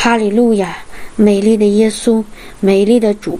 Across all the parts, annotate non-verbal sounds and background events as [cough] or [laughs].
哈利路亚！美丽的耶稣，美丽的主，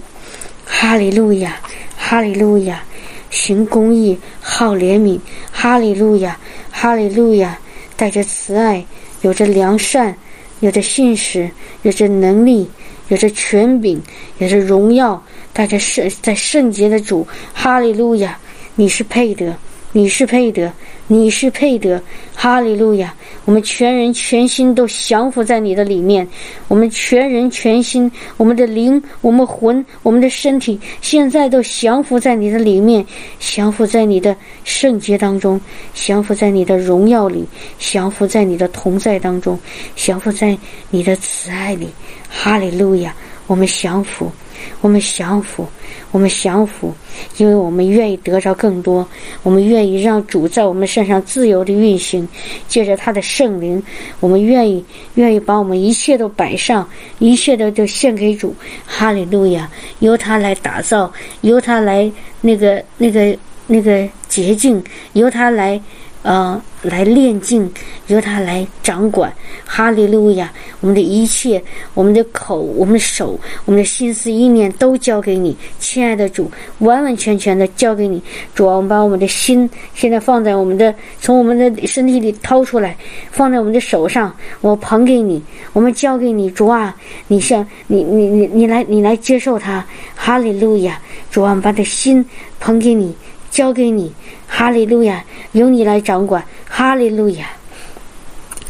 哈利路亚，哈利路亚！行公义，好怜悯，哈利路亚，哈利路亚！带着慈爱，有着良善，有着信实，有着能力，有着权柄，有着荣耀，带着圣在圣洁的主，哈利路亚！你是配得，你是配得，你是配得，哈利路亚！我们全人全心都降服在你的里面，我们全人全心，我们的灵，我们魂，我们的身体，现在都降服在你的里面，降服在你的圣洁当中，降服在你的荣耀里，降服在你的同在当中，降服在你的慈爱里，哈利路亚！我们降服。我们降服，我们降服，因为我们愿意得着更多，我们愿意让主在我们身上自由的运行，借着他的圣灵，我们愿意愿意把我们一切都摆上，一切的都献给主，哈利路亚，由他来打造，由他来那个那个那个洁净，由他来。呃，来炼净，由他来掌管，哈利路亚！我们的一切，我们的口，我们的手，我们的心思意念都交给你，亲爱的主，完完全全的交给你。主啊，我们把我们的心现在放在我们的，从我们的身体里掏出来，放在我们的手上，我捧给你，我们交给你。主啊，你像你你你你来你来接受它，哈利路亚！主啊，我们把的心捧给你，交给你。哈利路亚，由你来掌管。哈利路亚，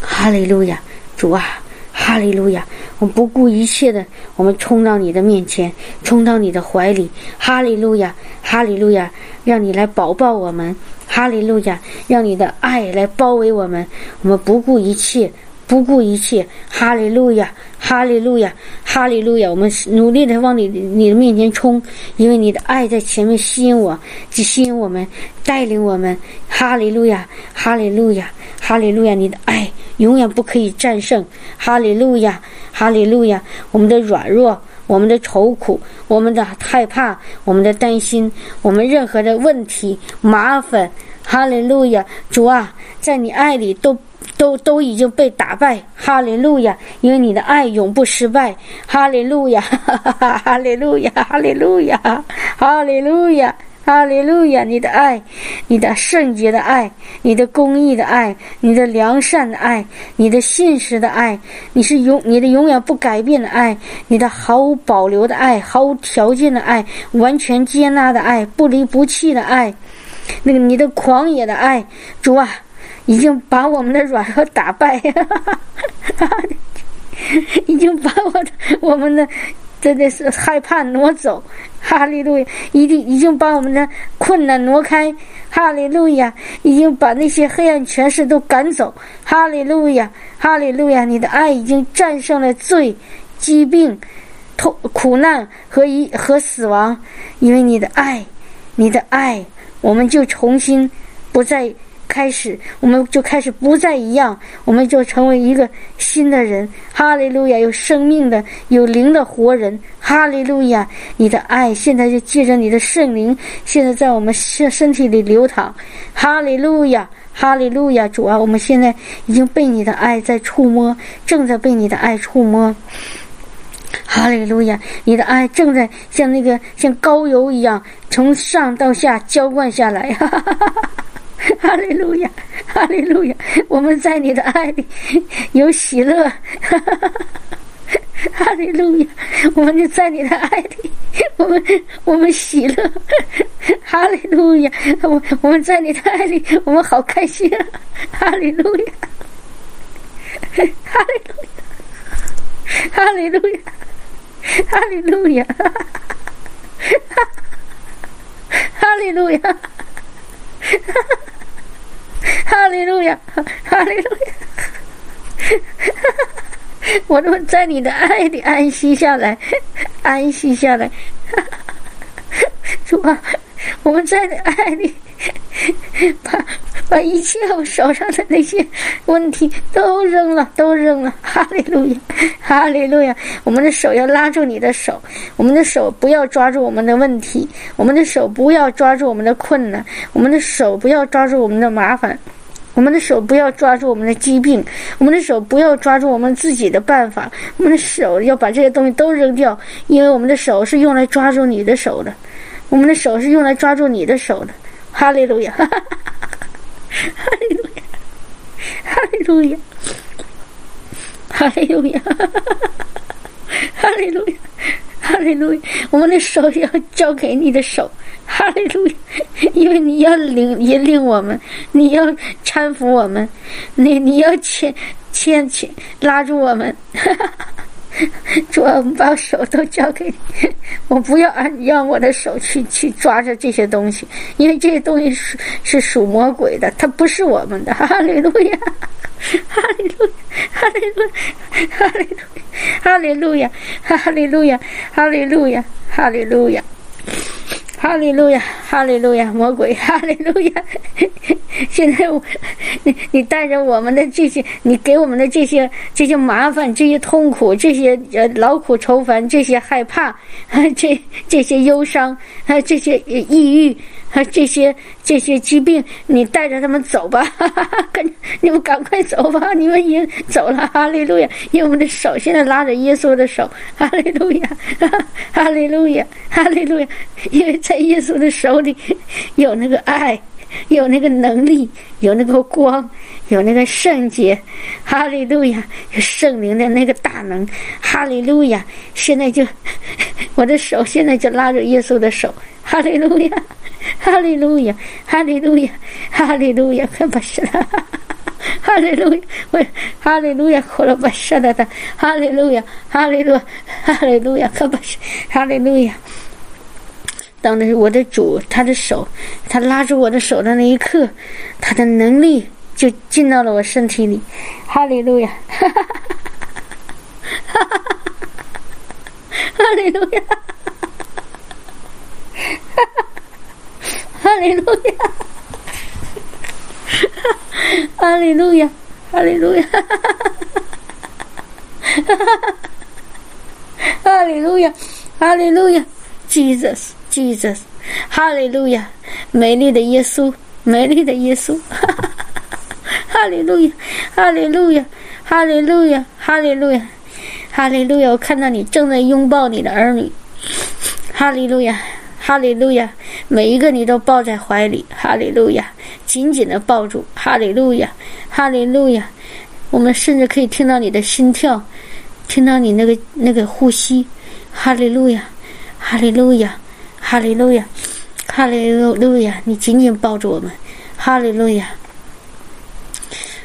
哈利路亚，主啊，哈利路亚，我们不顾一切的，我们冲到你的面前，冲到你的怀里。哈利路亚，哈利路亚，让你来保抱我们。哈利路亚，让你的爱来包围我们。我们不顾一切。不顾一切，哈利路亚，哈利路亚，哈利路亚！我们努力的往你你的面前冲，因为你的爱在前面吸引我，吸引我们，带领我们。哈利路亚，哈利路亚，哈利路亚！你的爱永远不可以战胜。哈利路亚，哈利路亚！我们的软弱，我们的愁苦，我们的害怕，我们的担心，我们任何的问题麻烦，哈利路亚！主啊，在你爱里都。都都已经被打败，哈利路亚！因为你的爱永不失败，哈利路亚，[laughs] 哈利路亚，哈利路亚，哈利路亚，哈利路亚！你的爱，你的圣洁的爱，你的公义的爱，你的良善的爱，你的信实的爱，你是永你的永远不改变的爱，你的毫无保留的爱，毫无条件的爱，完全接纳的爱，不离不弃的爱，那个你的狂野的爱，主啊！已经把我们的软弱打败，[laughs] 已经把我的我们的真的是害怕挪走，哈利路亚！已经已经把我们的困难挪开，哈利路亚！已经把那些黑暗权势都赶走，哈利路亚！哈利路亚！你的爱已经战胜了罪、疾病、痛苦难和一和死亡，因为你的爱，你的爱，我们就重新不再。开始，我们就开始不再一样，我们就成为一个新的人。哈利路亚，有生命的、有灵的活人。哈利路亚，你的爱现在就借着你的圣灵，现在在我们身身体里流淌。哈利路亚，哈利路亚，主啊，我们现在已经被你的爱在触摸，正在被你的爱触摸。哈利路亚，你的爱正在像那个像膏油一样从上到下浇灌下来。哈哈哈哈 [laughs] 哈。利路亚，哈利路亚！我们在你的爱里有喜乐，[laughs] 哈利路亚！我们就在你的爱里，我们我们喜乐，哈利路亚！我我们在你的爱里，我们好开心，哈利路亚，哈利路亚，哈利路亚，哈利路亚，哈利路亚。哈哈哈利路亚，哈利路亚！我都在你的爱里安息下来，安息下来。主啊，我们在你爱里，把把一切我手上的那些问题都扔了，都扔了。哈利路亚，哈利路亚！我们的手要拉住你的手，我们的手不要抓住我们的问题，我们的手不要抓住我们的困难，我们的手不要抓住我们的麻烦。我们的手不要抓住我们的疾病，我们的手不要抓住我们自己的办法，我们的手要把这些东西都扔掉，因为我们的手是用来抓住你的手的，我们的手是用来抓住你的手的。哈利路亚，哈利路亚，哈利路亚，哈利路亚，哈利路亚。哈利路亚！我们的手要交给你的手，哈利路亚！因为你要领引领我们，你要搀扶我们，你你要牵牵牵拉住我们。[laughs] 主啊，我们把手都交给你，我不要按让我的手去去抓着这些东西，因为这些东西是是属魔鬼的，它不是我们的。哈利路亚，哈利路，哈利路，哈利路，哈利路亚，哈利路亚，哈利路亚，哈利路亚。哈利路亚，哈利路亚，魔鬼，哈利路亚！[laughs] 现在我，你你带着我们的这些，你给我们的这些这些麻烦、这些痛苦、这些呃劳苦愁烦、这些害怕、[laughs] 这这些忧伤、还 [laughs] 这些抑郁。啊，[laughs] 这些这些疾病，你带着他们走吧，[laughs] 跟你们赶快走吧，[laughs] 你们已经走了，哈利路亚！因为我们的手现在拉着耶稣的手，哈利路亚，哈利路亚，哈利路亚！因为在耶稣的手里有那个爱，有那个能力，有那个光，有那个圣洁，哈利路亚！有圣灵的那个大能，哈利路亚！现在就我的手现在就拉着耶稣的手，哈利路亚！哈利路亚，哈利路亚，哈利路亚，可不是了，哈利路亚，我哈利路亚，可了不是的的，哈利路亚，哈利路，哈利路亚，可不是，哈利路亚。当的是我的主，他的手，他拉住我的手的那一刻，他的能力就进到了我身体里，哈利路亚，哈哈哈哈哈哈，哈利路亚，哈哈。哈利路亚，哈利路亚，哈利路亚，哈利路亚，哈利路亚，Jesus，Jesus，哈利路亚，美丽的耶稣，美丽的耶稣，哈利路亚，哈利路亚，哈利路亚，哈利路亚，哈利路亚，我看到你正在拥抱你的儿女，哈利路亚。哈利路亚，每一个你都抱在怀里，哈利路亚，紧紧的抱住，哈利路亚，哈利路亚。我们甚至可以听到你的心跳，听到你那个那个呼吸，哈利路亚，哈利路亚，哈利路亚，哈利路路亚。你紧紧抱住我们，哈利路亚，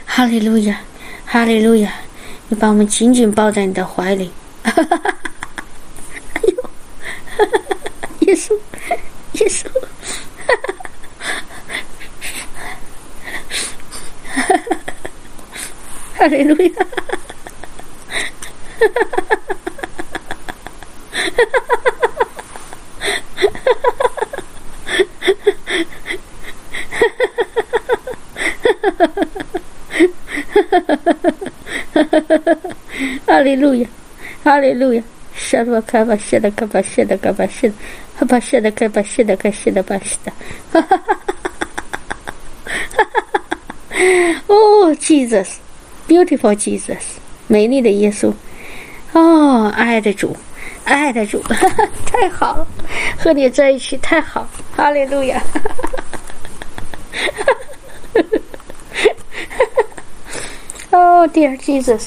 哈利路亚，哈利路亚。你把我们紧紧抱在你的怀里，哈哈哈哈！哎呦，哈哈 Hallelujah! Hallelujah! Aleluya, aleluya. Sharvaka Vashidaka Vashidaka Vashid Habashidaka Vashidaka Shidabashita. oh, Jesus. Beautiful Jesus. 美丽的耶稣。哦，爱的主，爱的主，太好了！和你在一起太好，哈利路亚！oh [laughs] [laughs] dear Jesus,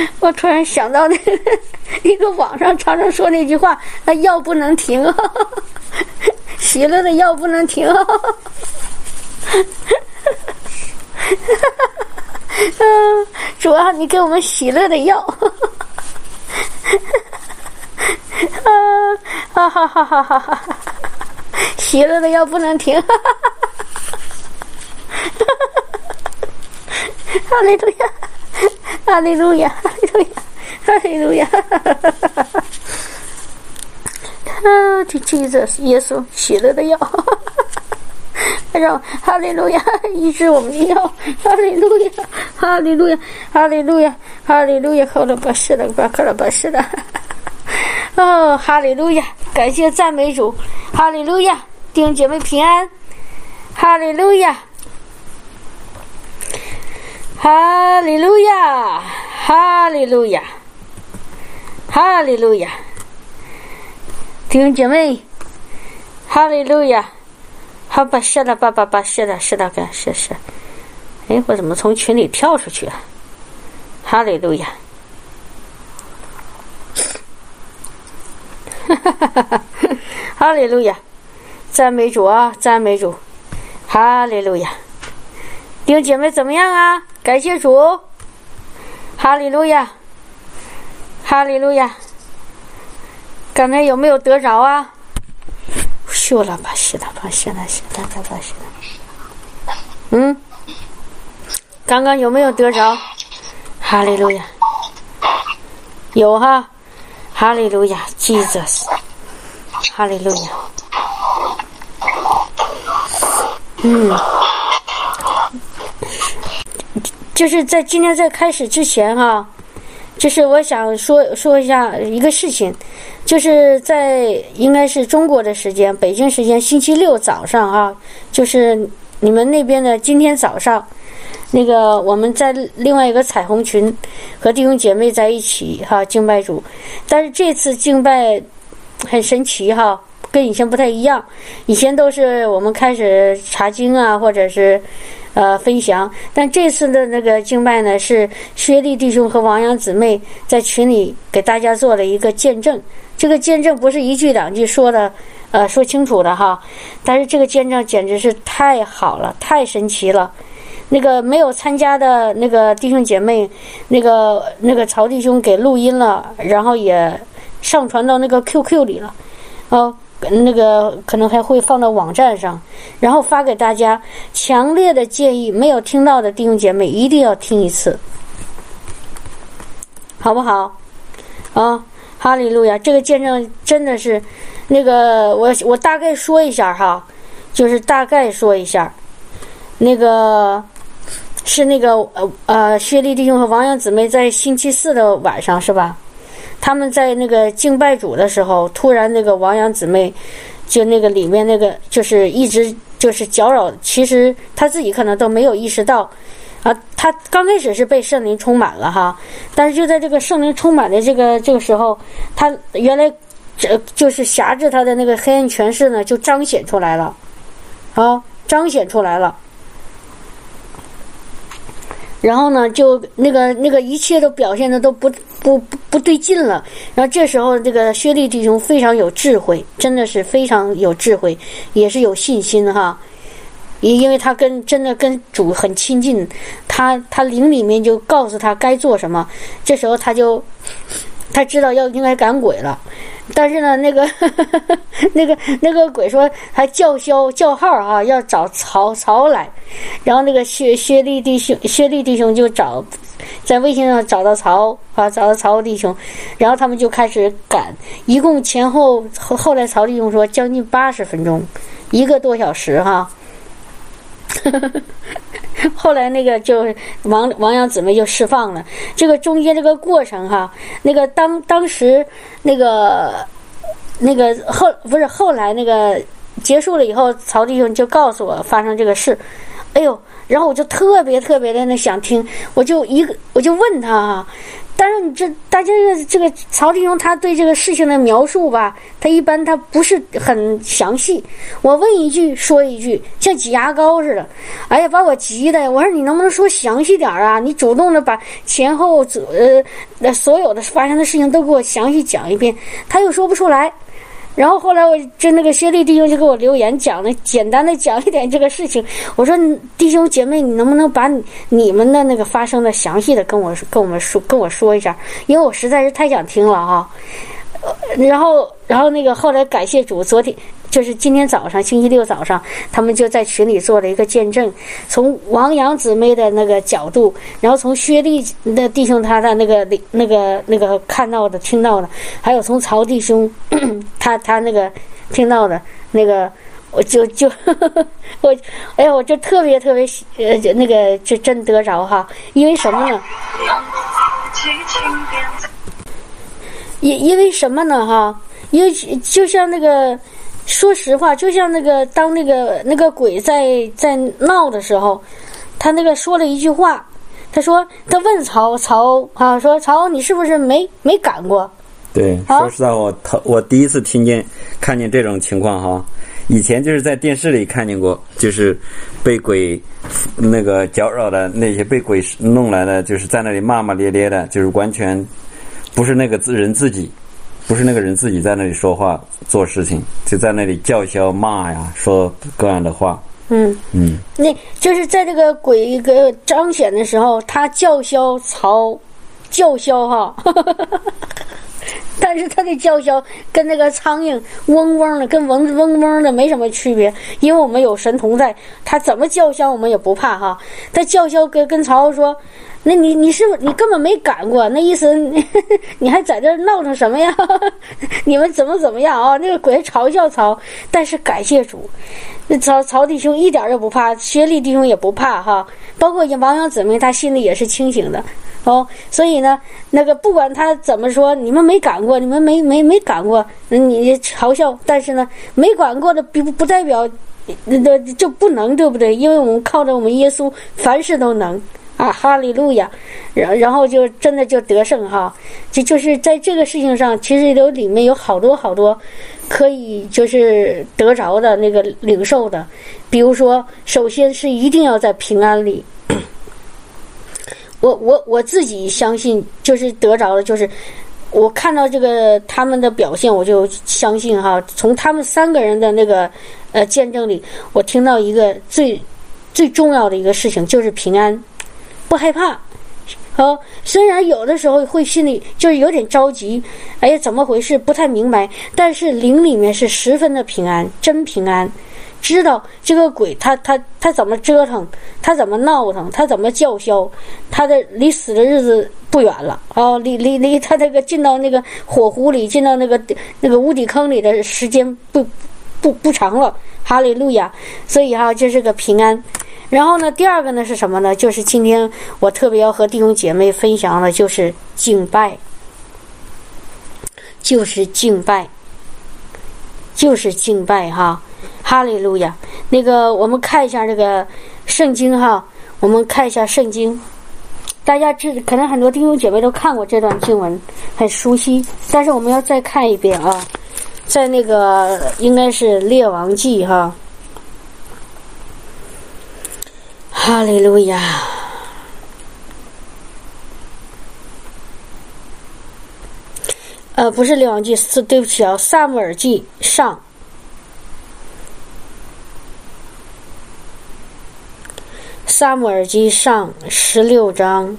[laughs] 我突然想到那个 [laughs] 一个网上常常说那句话：“那药不能停，[laughs] 喜乐的药不能停。”嗯，主啊，你给我们喜乐的药。啊，哈哈哈哈哈哈！喜乐的药不能停。哈利路亚，哈利路亚，哈利路亚，哈利路亚。啊，就记着耶稣喜乐的药。让哈利路亚医治我们的药，哈利路亚，哈利路亚，哈利路亚，哈利路亚，好了，巴是了，巴克了，巴是了。哦，哈利路亚，感谢赞美主，哈利路亚，弟兄姐妹平安，哈利路亚，哈利路亚，哈利路亚，哈利路亚，弟兄姐妹，哈利路亚。好吧，谢了，爸爸爸，是的，是的，干是是。哎，我怎么从群里跳出去了？哈利路亚！哈哈哈哈哈！哈利路亚！赞美主啊，赞美主！哈利路亚！弟兄姐妹怎么样啊？感谢主！哈利路亚！哈利路亚！刚才有没有得着啊？秀了吧，是的吧，是的，是的，是的，是的。嗯，刚刚有没有得着？哈利路亚，有哈，哈利路亚，Jesus，哈利路亚。嗯，就是在今天在开始之前哈，就是我想说说一下一个事情。就是在应该是中国的时间，北京时间星期六早上啊，就是你们那边的今天早上，那个我们在另外一个彩虹群和弟兄姐妹在一起哈敬拜主，但是这次敬拜很神奇哈，跟以前不太一样，以前都是我们开始查经啊，或者是呃分享，但这次的那个敬拜呢，是薛丽弟兄和王阳姊妹在群里给大家做了一个见证。这个见证不是一句两句说的，呃，说清楚的哈。但是这个见证简直是太好了，太神奇了。那个没有参加的那个弟兄姐妹，那个那个曹弟兄给录音了，然后也上传到那个 QQ 里了，哦，那个可能还会放到网站上，然后发给大家。强烈的建议，没有听到的弟兄姐妹一定要听一次，好不好？啊。哈利路亚！这个见证真的是，那个我我大概说一下哈，就是大概说一下，那个是那个呃呃，薛丽弟兄和王阳姊妹在星期四的晚上是吧？他们在那个敬拜主的时候，突然那个王阳姊妹就那个里面那个就是一直就是搅扰，其实他自己可能都没有意识到。啊，他刚开始是被圣灵充满了哈，但是就在这个圣灵充满的这个这个时候，他原来这就是辖制他的那个黑暗权势呢，就彰显出来了，啊，彰显出来了。然后呢，就那个那个一切都表现的都不不不对劲了。然后这时候，这个薛立弟兄非常有智慧，真的是非常有智慧，也是有信心哈。因因为他跟真的跟主很亲近，他他灵里面就告诉他该做什么，这时候他就他知道要应该赶鬼了，但是呢，那个 [laughs] 那个那个鬼说还叫嚣叫号啊，要找曹曹来，然后那个薛薛立弟兄薛立弟兄就找在微信上找到曹啊，找到曹弟兄，然后他们就开始赶，一共前后后后来曹弟兄说将近八十分钟，一个多小时哈。[laughs] [laughs] 后来那个就王王阳姊妹就释放了。这个中间这个过程哈，那个当当时那个那个后不是后来那个结束了以后，曹弟兄就告诉我发生这个事。哎呦，然后我就特别特别的那想听，我就一个我就问他哈。但是你这大家这个曹志勇他对这个事情的描述吧，他一般他不是很详细。我问一句说一句，像挤牙膏似的。哎呀，把我急的！我说你能不能说详细点啊？你主动的把前后呃那所有的发生的事情都给我详细讲一遍。他又说不出来。然后后来我就那个薛丽弟兄就给我留言讲了简单的讲一点这个事情。我说弟兄姐妹，你能不能把你们的那个发生的详细的跟我跟我们说跟我说一下？因为我实在是太想听了啊。然后然后那个后来感谢主，昨天就是今天早上星期六早上，他们就在群里做了一个见证，从王阳姊妹的那个角度，然后从薛丽的弟兄他的那个那个那个看到的听到的，还有从曹弟兄 [clears throat] 他他那个听到的那个。我就就 [laughs] 我，哎呀，我就特别特别呃，那个就真得着哈，因为什么呢？因因为什么呢哈？因为就像那个，说实话，就像那个当那个那个鬼在在闹的时候，他那个说了一句话，他说他问曹曹啊，说曹你是不是没没赶过？对，说实在我头我第一次听见看见这种情况哈。以前就是在电视里看见过，就是被鬼那个搅扰的那些被鬼弄来的，就是在那里骂骂咧咧的，就是完全不是那个自人自己，不是那个人自己在那里说话做事情，就在那里叫嚣骂呀，说各样的话。嗯嗯，那就是在这个鬼一个彰显的时候，他叫嚣曹，叫嚣哈。[laughs] 但是他的叫嚣跟那个苍蝇嗡嗡的，跟嗡嗡嗡的没什么区别，因为我们有神童在，他怎么叫嚣我们也不怕哈。他叫嚣跟跟曹操说：“那你你是不你根本没赶过？那意思你 [laughs] 还在这闹腾什么呀？[laughs] 你们怎么怎么样啊？”那个鬼嘲笑曹，但是感谢主，那曹曹弟兄一点都不怕，薛立弟兄也不怕哈，包括王阳姊妹，他心里也是清醒的。哦，所以呢，那个不管他怎么说，你们没赶过，你们没没没赶过，你嘲笑。但是呢，没赶过的不不代表那那就不能，对不对？因为我们靠着我们耶稣，凡事都能啊，哈利路亚。然然后就真的就得胜哈，就就是在这个事情上，其实有里面有好多好多可以就是得着的那个领受的，比如说，首先是一定要在平安里。我我我自己相信，就是得着了，就是我看到这个他们的表现，我就相信哈。从他们三个人的那个呃见证里，我听到一个最最重要的一个事情，就是平安，不害怕。啊，虽然有的时候会心里就是有点着急，哎呀，怎么回事？不太明白。但是灵里面是十分的平安，真平安。知道这个鬼，他他他怎么折腾，他怎么闹腾，他怎么叫嚣，他的离死的日子不远了啊！离离离，他这个进到那个火湖里，进到那个那个无底坑里的时间不不不长了。哈利路亚！所以哈，这是个平安。然后呢，第二个呢是什么呢？就是今天我特别要和弟兄姐妹分享的，就是敬拜，就是敬拜，就是敬拜哈。哈利路亚！那个，我们看一下这个圣经哈，我们看一下圣经。大家知，可能很多弟兄姐妹都看过这段经文，很熟悉。但是我们要再看一遍啊，在那个应该是列王记哈。哈利路亚！呃，不是列王记，是对不起啊，萨姆尔记上。萨姆尔记上十六章，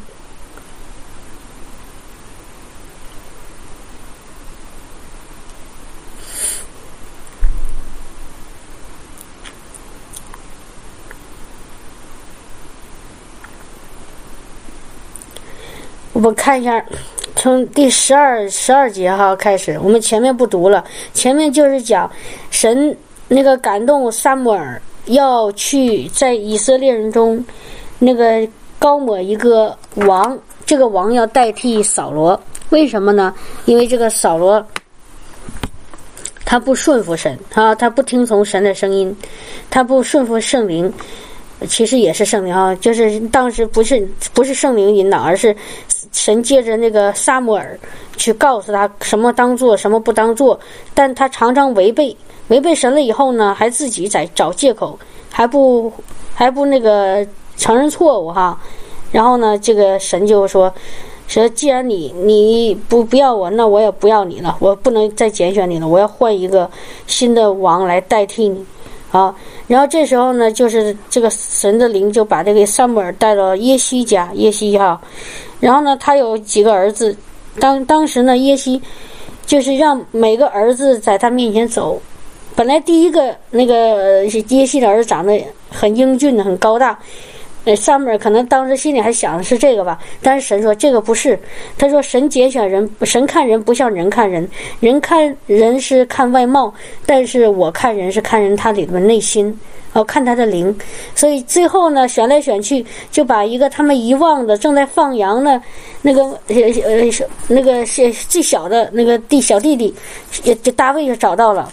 我们看一下，从第十二十二节哈开始，我们前面不读了，前面就是讲神那个感动萨姆尔。要去在以色列人中，那个高抹一个王，这个王要代替扫罗，为什么呢？因为这个扫罗他不顺服神啊，他不听从神的声音，他不顺服圣灵，其实也是圣灵啊，就是当时不是不是圣灵引导，而是神借着那个撒母耳去告诉他什么当做，什么不当做，但他常常违背。违背神了以后呢，还自己在找借口，还不还不那个承认错误哈。然后呢，这个神就说：“说既然你你不不要我，那我也不要你了，我不能再拣选你了，我要换一个新的王来代替你。”啊，然后这时候呢，就是这个神的灵就把这个萨母尔带到耶西家，耶西哈。然后呢，他有几个儿子，当当时呢，耶西就是让每个儿子在他面前走。本来第一个那个是耶西的儿子长得很英俊，很高大。呃，萨母尔可能当时心里还想的是这个吧，但是神说这个不是。他说神拣选人，神看人不像人看人，人看人是看外貌，但是我看人是看人他里面内心，哦，看他的灵。所以最后呢，选来选去，就把一个他们遗忘的正在放羊的，那个呃呃那个是最小的那个弟小弟弟，也就大卫就找到了。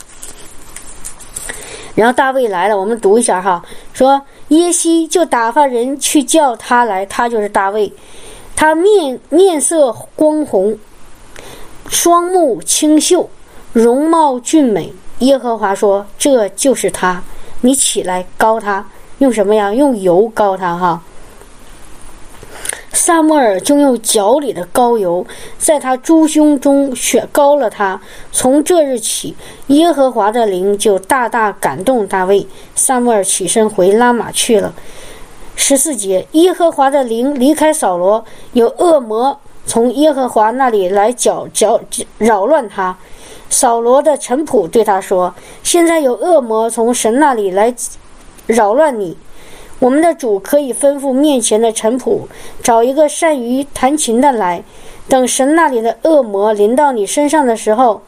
然后大卫来了，我们读一下哈，说。耶西就打发人去叫他来，他就是大卫。他面面色光红，双目清秀，容貌俊美。耶和华说：“这就是他，你起来膏他，用什么呀？用油膏他哈。”萨摩尔就用脚里的膏油，在他猪胸中血膏了他。从这日起，耶和华的灵就大大感动大卫。萨摩尔起身回拉玛去了。十四节，耶和华的灵离开扫罗，有恶魔从耶和华那里来搅搅扰乱他。扫罗的臣仆对他说：“现在有恶魔从神那里来扰乱你。”我们的主可以吩咐面前的臣仆找一个善于弹琴的来，等神那里的恶魔临到你身上的时候，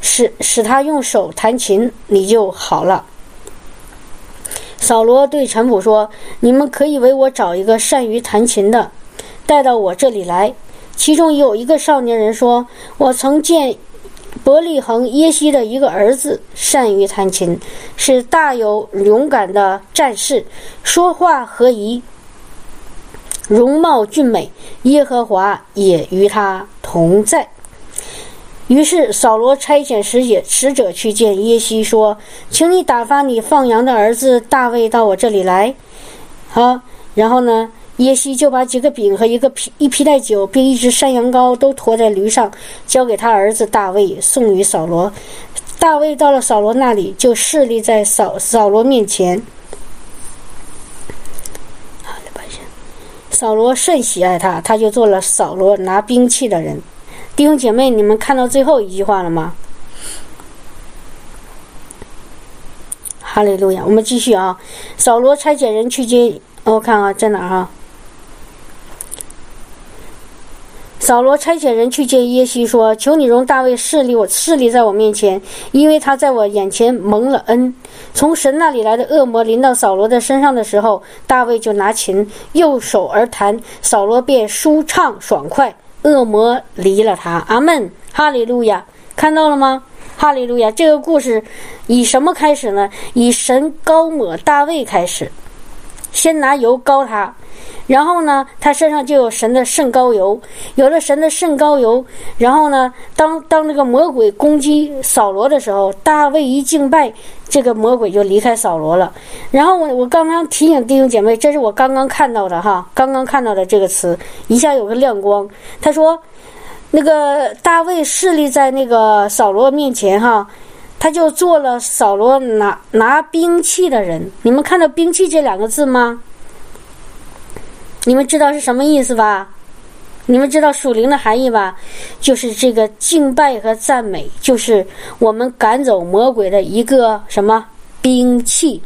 使使他用手弹琴，你就好了。扫罗对臣仆说：“你们可以为我找一个善于弹琴的，带到我这里来。”其中有一个少年人说：“我曾见。”伯利恒耶西的一个儿子善于弹琴，是大有勇敢的战士，说话和宜，容貌俊美。耶和华也与他同在。于是扫罗差遣使者使者去见耶西，说：“请你打发你放羊的儿子大卫到我这里来。”好，然后呢？耶西就把几个饼和一个皮一皮带酒，并一只山羊羔都驮在驴上，交给他儿子大卫，送与扫罗。大卫到了扫罗那里，就侍立在扫扫罗面前。扫罗甚喜爱他，他就做了扫罗拿兵器的人。弟兄姐妹，你们看到最后一句话了吗？哈利路亚！我们继续啊。扫罗差遣人去接，我看啊，在哪儿哈？扫罗差遣人去见耶西，说：“求你容大卫势力我势力在我面前，因为他在我眼前蒙了恩。从神那里来的恶魔临到扫罗的身上的时候，大卫就拿琴右手而弹，扫罗便舒畅爽快，恶魔离了他。阿门，哈利路亚！看到了吗？哈利路亚！这个故事以什么开始呢？以神高抹大卫开始，先拿油膏他。”然后呢，他身上就有神的圣膏油，有了神的圣膏油。然后呢，当当那个魔鬼攻击扫罗的时候，大卫一敬拜，这个魔鬼就离开扫罗了。然后我我刚刚提醒弟兄姐妹，这是我刚刚看到的哈，刚刚看到的这个词，一下有个亮光。他说，那个大卫势力在那个扫罗面前哈，他就做了扫罗拿拿兵器的人。你们看到兵器这两个字吗？你们知道是什么意思吧？你们知道属灵的含义吧？就是这个敬拜和赞美，就是我们赶走魔鬼的一个什么兵器？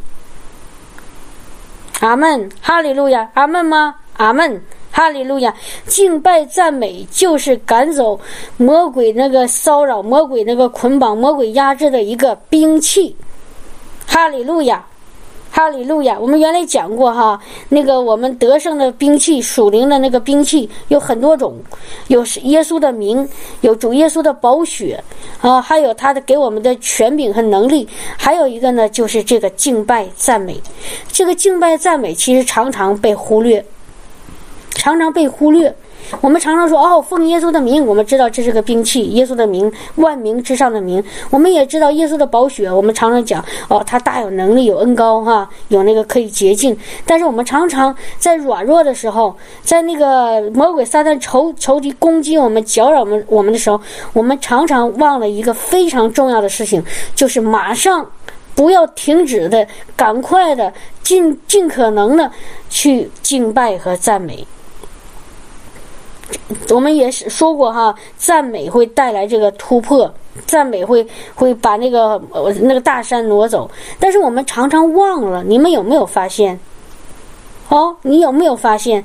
阿门，哈利路亚，阿门吗？阿门，哈利路亚，敬拜赞美就是赶走魔鬼那个骚扰、魔鬼那个捆绑、魔鬼压制的一个兵器。哈利路亚。哈利路亚！我们原来讲过哈，那个我们得胜的兵器，属灵的那个兵器有很多种，有耶稣的名，有主耶稣的宝血，啊，还有他的给我们的权柄和能力，还有一个呢，就是这个敬拜赞美。这个敬拜赞美其实常常被忽略，常常被忽略。我们常常说哦，奉耶稣的名，我们知道这是个兵器，耶稣的名，万名之上的名。我们也知道耶稣的宝血，我们常常讲哦，他大有能力，有恩高哈，有那个可以洁净。但是我们常常在软弱的时候，在那个魔鬼撒旦仇仇敌攻击我们、搅扰我们我们的时候，我们常常忘了一个非常重要的事情，就是马上不要停止的，赶快的，尽尽可能的去敬拜和赞美。我们也是说过哈，赞美会带来这个突破，赞美会会把那个呃那个大山挪走。但是我们常常忘了，你们有没有发现？哦，你有没有发现？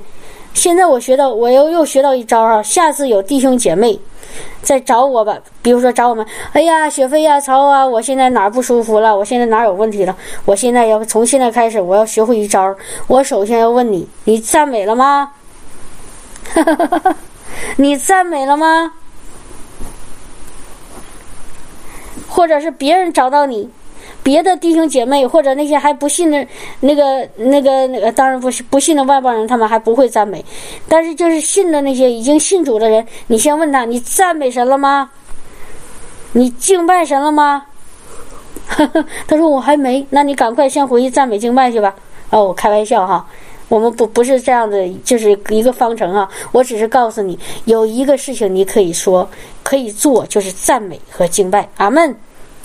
现在我学到，我又又学到一招啊！下次有弟兄姐妹再找我吧，比如说找我们，哎呀，雪飞呀，曹啊，我现在哪儿不舒服了？我现在哪儿有问题了？我现在要从现在开始，我要学会一招。我首先要问你，你赞美了吗？[laughs] 你赞美了吗？或者是别人找到你，别的弟兄姐妹或者那些还不信的、那个、那个、那个，当然不是不信的外邦人，他们还不会赞美。但是就是信的那些已经信主的人，你先问他：你赞美神了吗？你敬拜神了吗？[laughs] 他说我还没，那你赶快先回去赞美敬拜去吧。哦，我开玩笑哈。我们不不是这样的，就是一个方程啊！我只是告诉你，有一个事情你可以说、可以做，就是赞美和敬拜。阿门，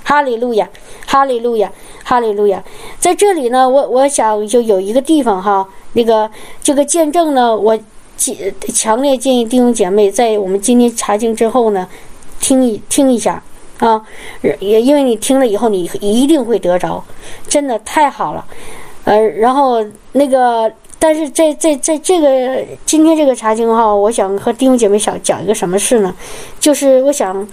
哈利路亚，哈利路亚，哈利路亚。在这里呢，我我想就有一个地方哈，那个这个见证呢，我建强烈建议弟兄姐妹在我们今天查经之后呢，听一听一下啊，也因为你听了以后，你一定会得着，真的太好了。呃，然后那个。但是在在在这个今天这个查经哈，我想和弟兄姐妹想讲一个什么事呢？就是我想，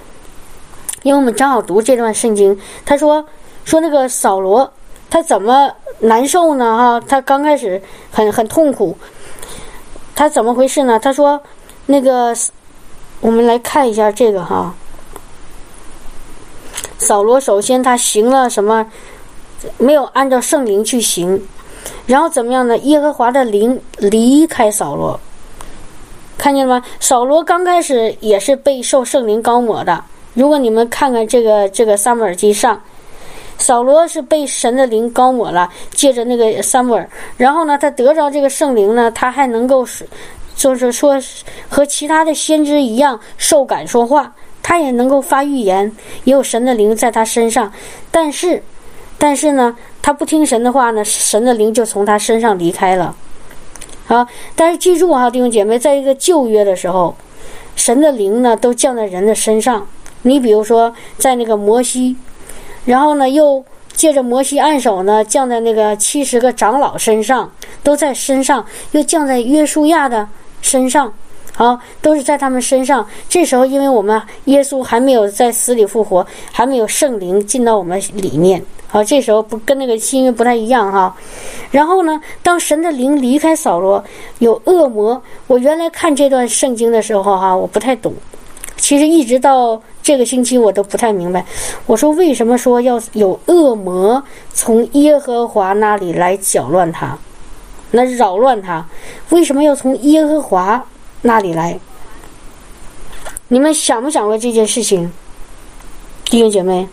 因为我们正好读这段圣经，他说说那个扫罗他怎么难受呢？哈，他刚开始很很痛苦，他怎么回事呢？他说那个我们来看一下这个哈，扫罗首先他行了什么？没有按照圣灵去行。然后怎么样呢？耶和华的灵离开扫罗，看见了吗？扫罗刚开始也是被受圣灵高抹的。如果你们看看这个这个撒母耳记上，扫罗是被神的灵高抹了，借着那个撒母耳，然后呢，他得着这个圣灵呢，他还能够是，就是说和其他的先知一样受感说话，他也能够发预言，也有神的灵在他身上。但是，但是呢？他不听神的话呢，神的灵就从他身上离开了。好，但是记住哈，弟兄姐妹，在一个旧约的时候，神的灵呢都降在人的身上。你比如说，在那个摩西，然后呢又借着摩西按手呢降在那个七十个长老身上，都在身上，又降在约书亚的身上。好，都是在他们身上。这时候，因为我们耶稣还没有在死里复活，还没有圣灵进到我们里面。好，这时候不跟那个新约不太一样哈。然后呢，当神的灵离开扫罗，有恶魔。我原来看这段圣经的时候哈，我不太懂。其实一直到这个星期，我都不太明白。我说为什么说要有恶魔从耶和华那里来搅乱他，那扰乱他？为什么要从耶和华？那里来？你们想没想过这件事情，弟兄姐妹？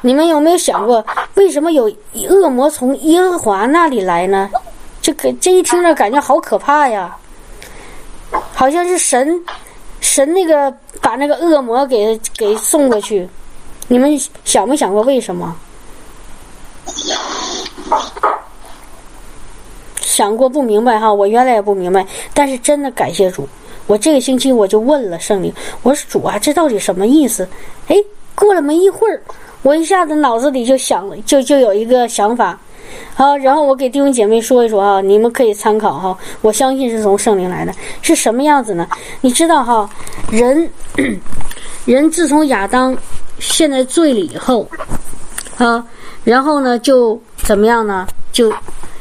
你们有没有想过，为什么有恶魔从耶和华那里来呢？这个这一听着感觉好可怕呀！好像是神，神那个把那个恶魔给给送过去。你们想没想过为什么？想过不明白哈，我原来也不明白，但是真的感谢主，我这个星期我就问了圣灵，我说主啊，这到底什么意思？哎，过了没一会儿，我一下子脑子里就想了，就就有一个想法，好，然后我给弟兄姐妹说一说啊，你们可以参考哈，我相信是从圣灵来的，是什么样子呢？你知道哈，人 [coughs] 人自从亚当现在罪了以后，啊，然后呢就怎么样呢？就。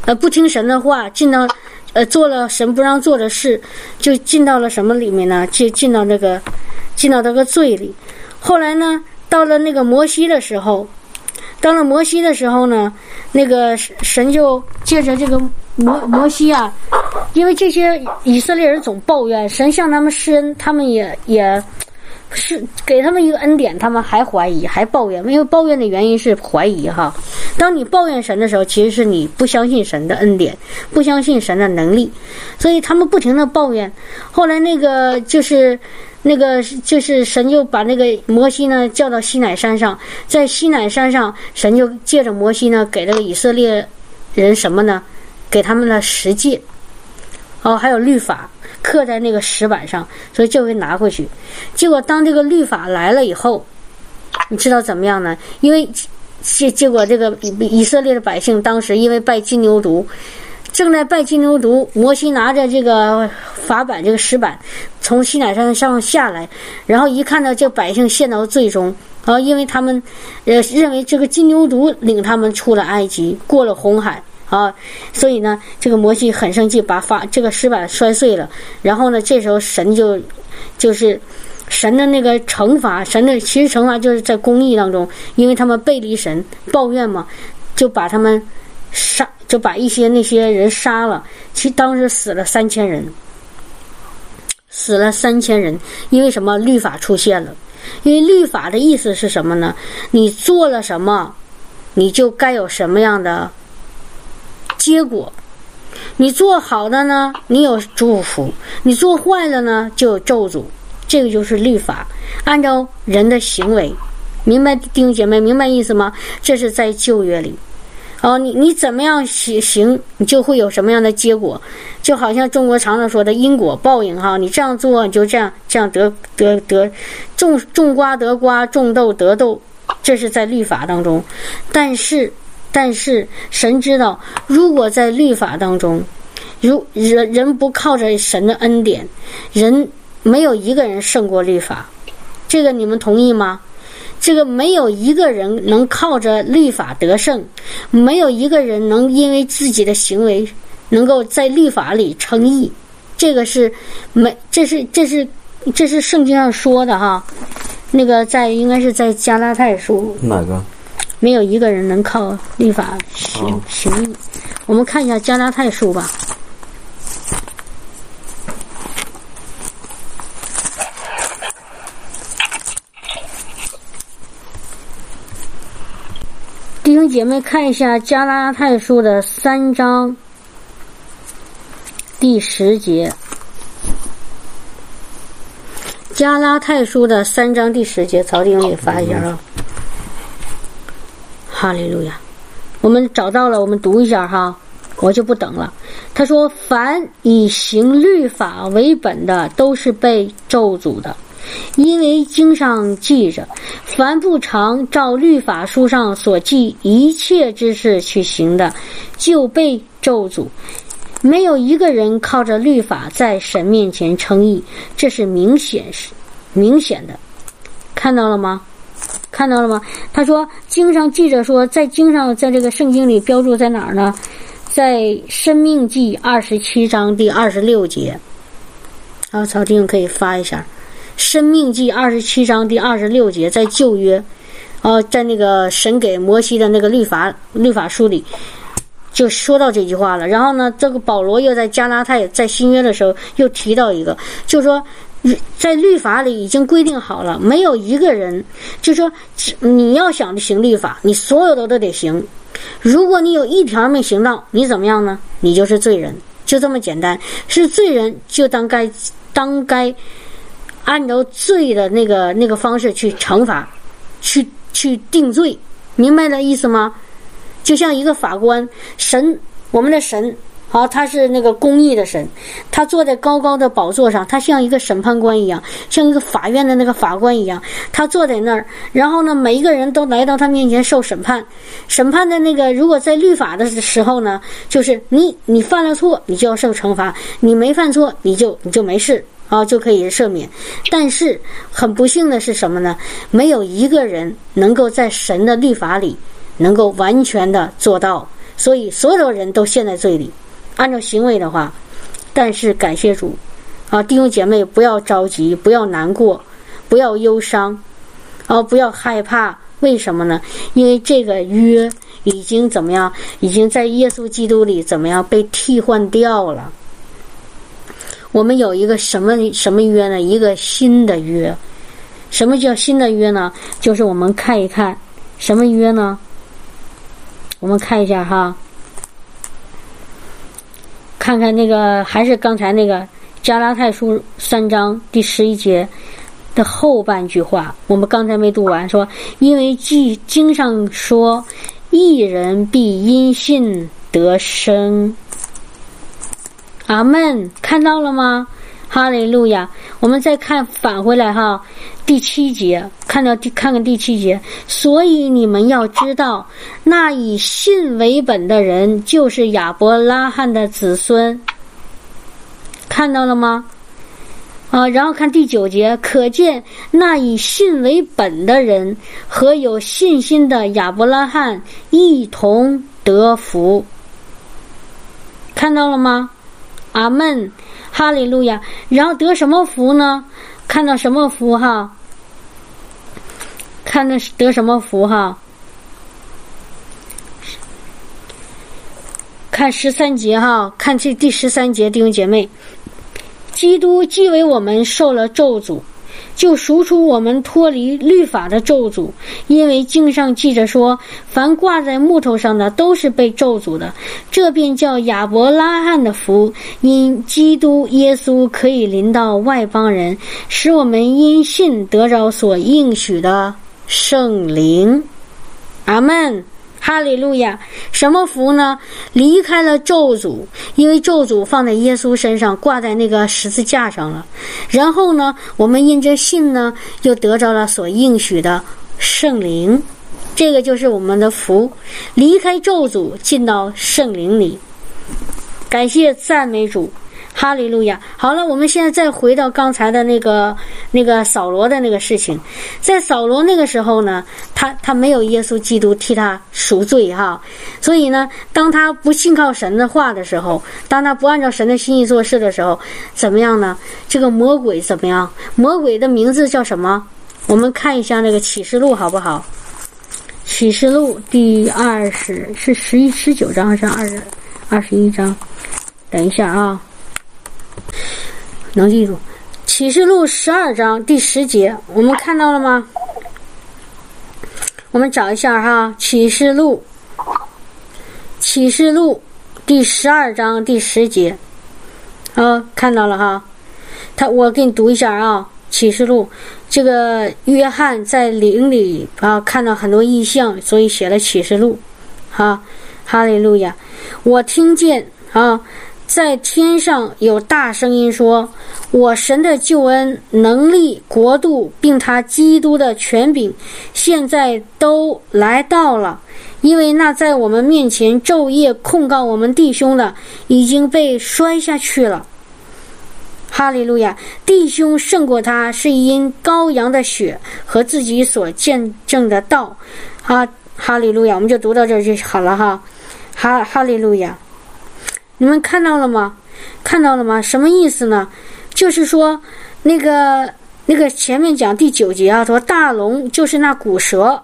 呃，不听神的话，进到，呃，做了神不让做的事，就进到了什么里面呢？就进到那个，进到那个罪里。后来呢，到了那个摩西的时候，到了摩西的时候呢，那个神就借着这个摩摩西啊，因为这些以色列人总抱怨，神向他们施恩，他们也也。是给他们一个恩典，他们还怀疑，还抱怨。因为抱怨的原因是怀疑哈。当你抱怨神的时候，其实是你不相信神的恩典，不相信神的能力，所以他们不停的抱怨。后来那个就是那个就是神就把那个摩西呢叫到西乃山上，在西乃山上，神就借着摩西呢给这个以色列人什么呢？给他们的十诫，哦，还有律法。刻在那个石板上，所以这回拿回去。结果当这个律法来了以后，你知道怎么样呢？因为结结果这个以色列的百姓当时因为拜金牛犊，正在拜金牛犊，摩西拿着这个法板这个石板从西乃山上下来，然后一看到这百姓陷到最终。啊，因为他们，呃，认为这个金牛犊领他们出了埃及，过了红海啊，所以呢，这个摩西很生气，把法这个石板摔碎了。然后呢，这时候神就，就是神的那个惩罚，神的其实惩罚就是在公义当中，因为他们背离神，抱怨嘛，就把他们杀，就把一些那些人杀了。其实当时死了三千人，死了三千人，因为什么？律法出现了。因为律法的意思是什么呢？你做了什么，你就该有什么样的结果。你做好的呢，你有祝福；你做坏了呢，就有咒诅。这个就是律法，按照人的行为，明白弟兄姐妹明白意思吗？这是在旧约里。哦，你你怎么样行行，你就会有什么样的结果，就好像中国常常说的因果报应哈，你这样做你就这样这样得得得，种种瓜得瓜，种豆得豆，这是在律法当中。但是但是神知道，如果在律法当中，如人人不靠着神的恩典，人没有一个人胜过律法，这个你们同意吗？这个没有一个人能靠着律法得胜，没有一个人能因为自己的行为能够在律法里称义。这个是没，这是这是这是圣经上说的哈。那个在应该是在加拉太书哪个？没有一个人能靠律法行行义。我们看一下加拉太书吧。弟兄姐妹，看一下加拉太书的三章第十节。加拉太书的三章第十节，曹弟兄给发一下啊。哈利路亚！我们找到了，我们读一下哈，我就不等了。他说：“凡以行律法为本的，都是被咒诅的。”因为经上记着，凡不常照律法书上所记一切之事去行的，就被咒诅。没有一个人靠着律法在神面前称义，这是明显是明显的。看到了吗？看到了吗？他说经上记着说，在经上在这个圣经里标注在哪儿呢？在《生命记》二十七章第二十六节。啊，曹丁可以发一下。生命记二十七章第二十六节，在旧约，呃，在那个神给摩西的那个律法律法书里，就说到这句话了。然后呢，这个保罗又在加拉太在新约的时候又提到一个，就说，在律法里已经规定好了，没有一个人，就说你要想行律法，你所有的都得行。如果你有一条没行到，你怎么样呢？你就是罪人，就这么简单。是罪人就当该当该。按照罪的那个那个方式去惩罚，去去定罪，明白的意思吗？就像一个法官，神，我们的神，好，他是那个公义的神，他坐在高高的宝座上，他像一个审判官一样，像一个法院的那个法官一样，他坐在那儿，然后呢，每一个人都来到他面前受审判，审判的那个，如果在律法的时候呢，就是你你犯了错，你就要受惩罚；你没犯错，你就你就没事。啊，就可以赦免，但是很不幸的是什么呢？没有一个人能够在神的律法里能够完全的做到，所以所有人都陷在罪里。按照行为的话，但是感谢主，啊，弟兄姐妹不要着急，不要难过，不要忧伤，啊，不要害怕。为什么呢？因为这个约已经怎么样？已经在耶稣基督里怎么样被替换掉了。我们有一个什么什么约呢？一个新的约。什么叫新的约呢？就是我们看一看什么约呢？我们看一下哈，看看那个还是刚才那个加拉太书三章第十一节的后半句话，我们刚才没读完，说因为记经上说，一人必因信得生。阿门，看到了吗？哈利路亚！我们再看返回来哈，第七节，看到第看看第七节。所以你们要知道，那以信为本的人，就是亚伯拉罕的子孙。看到了吗？啊，然后看第九节，可见那以信为本的人和有信心的亚伯拉罕一同得福。看到了吗？阿门。哈利路亚，然后得什么福呢？看到什么福哈？看的是得什么福哈？看十三节哈，看这第十三节，弟兄姐妹，基督既为我们受了咒诅。就赎出我们脱离律法的咒诅，因为经上记着说，凡挂在木头上的都是被咒诅的。这便叫亚伯拉罕的福，因基督耶稣可以临到外邦人，使我们因信得着所应许的圣灵。阿门。哈利路亚！什么福呢？离开了咒诅，因为咒诅放在耶稣身上，挂在那个十字架上了。然后呢，我们因着信呢，又得着了所应许的圣灵。这个就是我们的福，离开咒诅，进到圣灵里。感谢赞美主。哈利路亚！好了，我们现在再回到刚才的那个那个扫罗的那个事情，在扫罗那个时候呢，他他没有耶稣基督替他赎罪哈，所以呢，当他不信靠神的话的时候，当他不按照神的心意做事的时候，怎么样呢？这个魔鬼怎么样？魔鬼的名字叫什么？我们看一下那个启示录好不好？启示录第二十是十一十九章还是二十二十一章？等一下啊。能记住，《启示录》十二章第十节，我们看到了吗？我们找一下哈，《启示录》《启示录》第十二章第十节，啊，看到了哈。他，我给你读一下啊，《启示录》这个约翰在灵里啊看到很多异象，所以写了《启示录》。哈，哈利路亚！我听见啊。在天上有大声音说：“我神的救恩、能力、国度，并他基督的权柄，现在都来到了。因为那在我们面前昼夜控告我们弟兄的，已经被摔下去了。哈利路亚！弟兄胜过他，是因羔羊的血和自己所见证的道。哈，哈利路亚！我们就读到这儿就好了哈。哈，哈利路亚。”你们看到了吗？看到了吗？什么意思呢？就是说，那个那个前面讲第九节啊，说大龙就是那古蛇，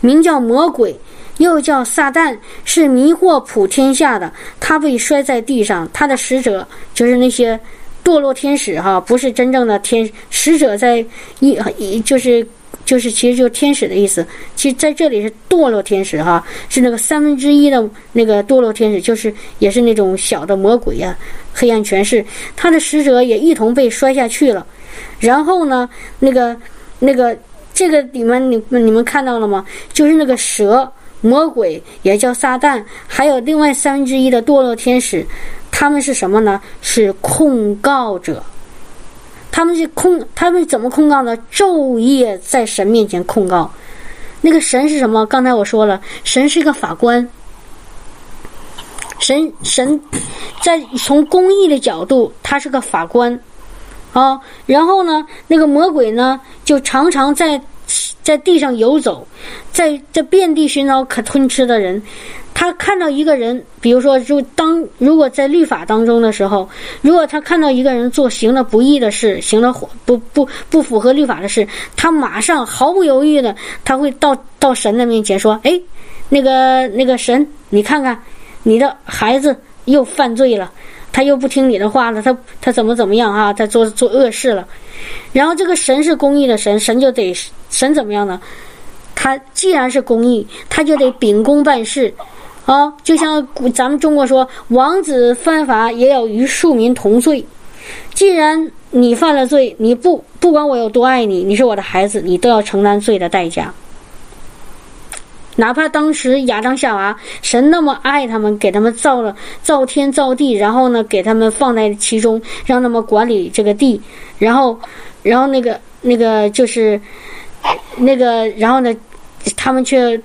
名叫魔鬼，又叫撒旦，是迷惑普天下的。他被摔在地上，他的使者就是那些堕落天使哈，不是真正的天使者，在一一就是。就是其实就是天使的意思，其实在这里是堕落天使哈，是那个三分之一的那个堕落天使，就是也是那种小的魔鬼呀，黑暗权势，他的使者也一同被摔下去了。然后呢，那个那个这个里面你你们看到了吗？就是那个蛇魔鬼也叫撒旦，还有另外三分之一的堕落天使，他们是什么呢？是控告者。他们是控，他们怎么控告呢？昼夜在神面前控告。那个神是什么？刚才我说了，神是一个法官。神神在从公义的角度，他是个法官啊。然后呢，那个魔鬼呢，就常常在在地上游走，在在遍地寻找可吞吃的人。他看到一个人，比如说，就当如果在律法当中的时候，如果他看到一个人做行了不义的事，行了不不不符合律法的事，他马上毫不犹豫的，他会到到神的面前说：“哎，那个那个神，你看看，你的孩子又犯罪了，他又不听你的话了，他他怎么怎么样啊？他做做恶事了。然后这个神是公义的神，神就得神怎么样呢？他既然是公义，他就得秉公办事。”啊，就像咱们中国说，王子犯法也要与庶民同罪。既然你犯了罪，你不不管我有多爱你，你是我的孩子，你都要承担罪的代价。哪怕当时亚当夏娃，神那么爱他们，给他们造了造天造地，然后呢，给他们放在其中，让他们管理这个地，然后，然后那个那个就是那个，然后呢，他们却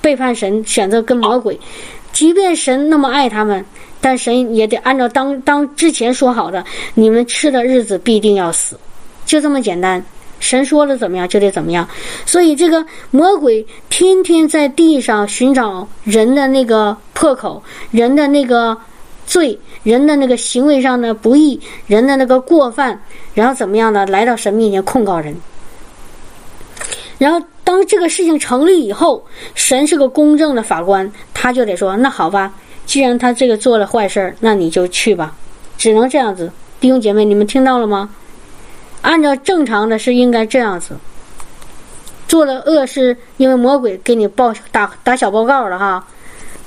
背叛神，选择跟魔鬼。即便神那么爱他们，但神也得按照当当之前说好的，你们吃的日子必定要死，就这么简单。神说了怎么样就得怎么样，所以这个魔鬼天天在地上寻找人的那个破口，人的那个罪，人的那个行为上的不义，人的那个过犯，然后怎么样呢？来到神面前控告人。然后当这个事情成立以后，神是个公正的法官，他就得说：那好吧，既然他这个做了坏事那你就去吧，只能这样子。弟兄姐妹，你们听到了吗？按照正常的是应该这样子，做了恶事，因为魔鬼给你报打打小报告了哈，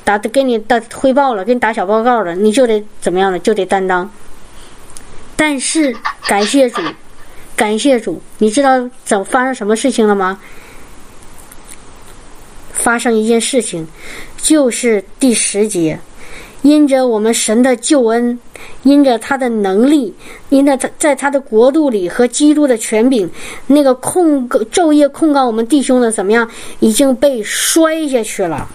打给你打汇报了，给你打小报告了，你就得怎么样了？就得担当。但是感谢主，感谢主，你知道怎发生什么事情了吗？发生一件事情，就是第十节。因着我们神的救恩，因着他的能力，因着他在他的国度里和基督的权柄，那个控昼夜控告我们弟兄的怎么样，已经被摔下去了，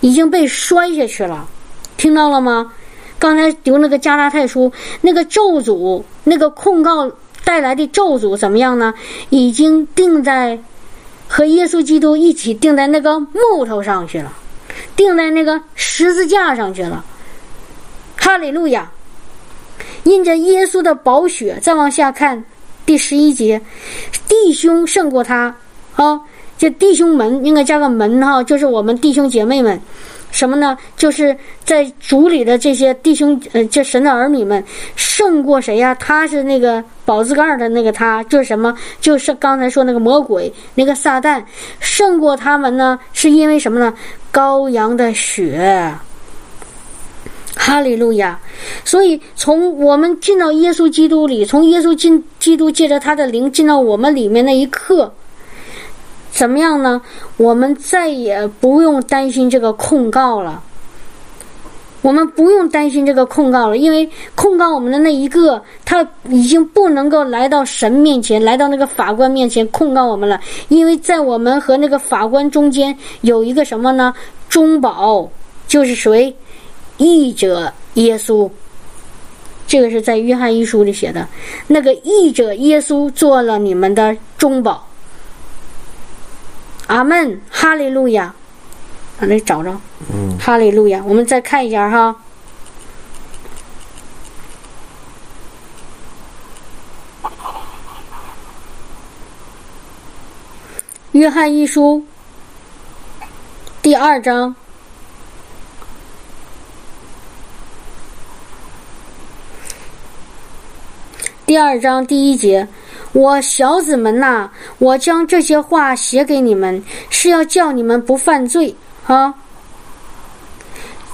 已经被摔下去了，听到了吗？刚才读那个加拉太书，那个咒诅，那个控告带来的咒诅怎么样呢？已经钉在和耶稣基督一起钉在那个木头上去了。钉在那个十字架上去了，哈利路亚！因着耶稣的宝血，再往下看第十一节，弟兄胜过他啊！这弟兄们应该加个门哈，就是我们弟兄姐妹们，什么呢？就是在主里的这些弟兄，呃，这神的儿女们胜过谁呀？他是那个宝字盖的那个他，就是什么？就是刚才说那个魔鬼，那个撒旦胜过他们呢？是因为什么呢？羔羊的血，哈利路亚！所以从我们进到耶稣基督里，从耶稣进基督借着他的灵进到我们里面那一刻，怎么样呢？我们再也不用担心这个控告了。我们不用担心这个控告了，因为控告我们的那一个，他已经不能够来到神面前，来到那个法官面前控告我们了。因为在我们和那个法官中间有一个什么呢？中保就是谁？义者耶稣。这个是在约翰一书里写的，那个义者耶稣做了你们的中保。阿门，哈利路亚。把那找着，嗯，哈利路亚！我们再看一下哈，《约翰一书》第二章第二章第一节：“我小子们呐，我将这些话写给你们，是要叫你们不犯罪。”啊，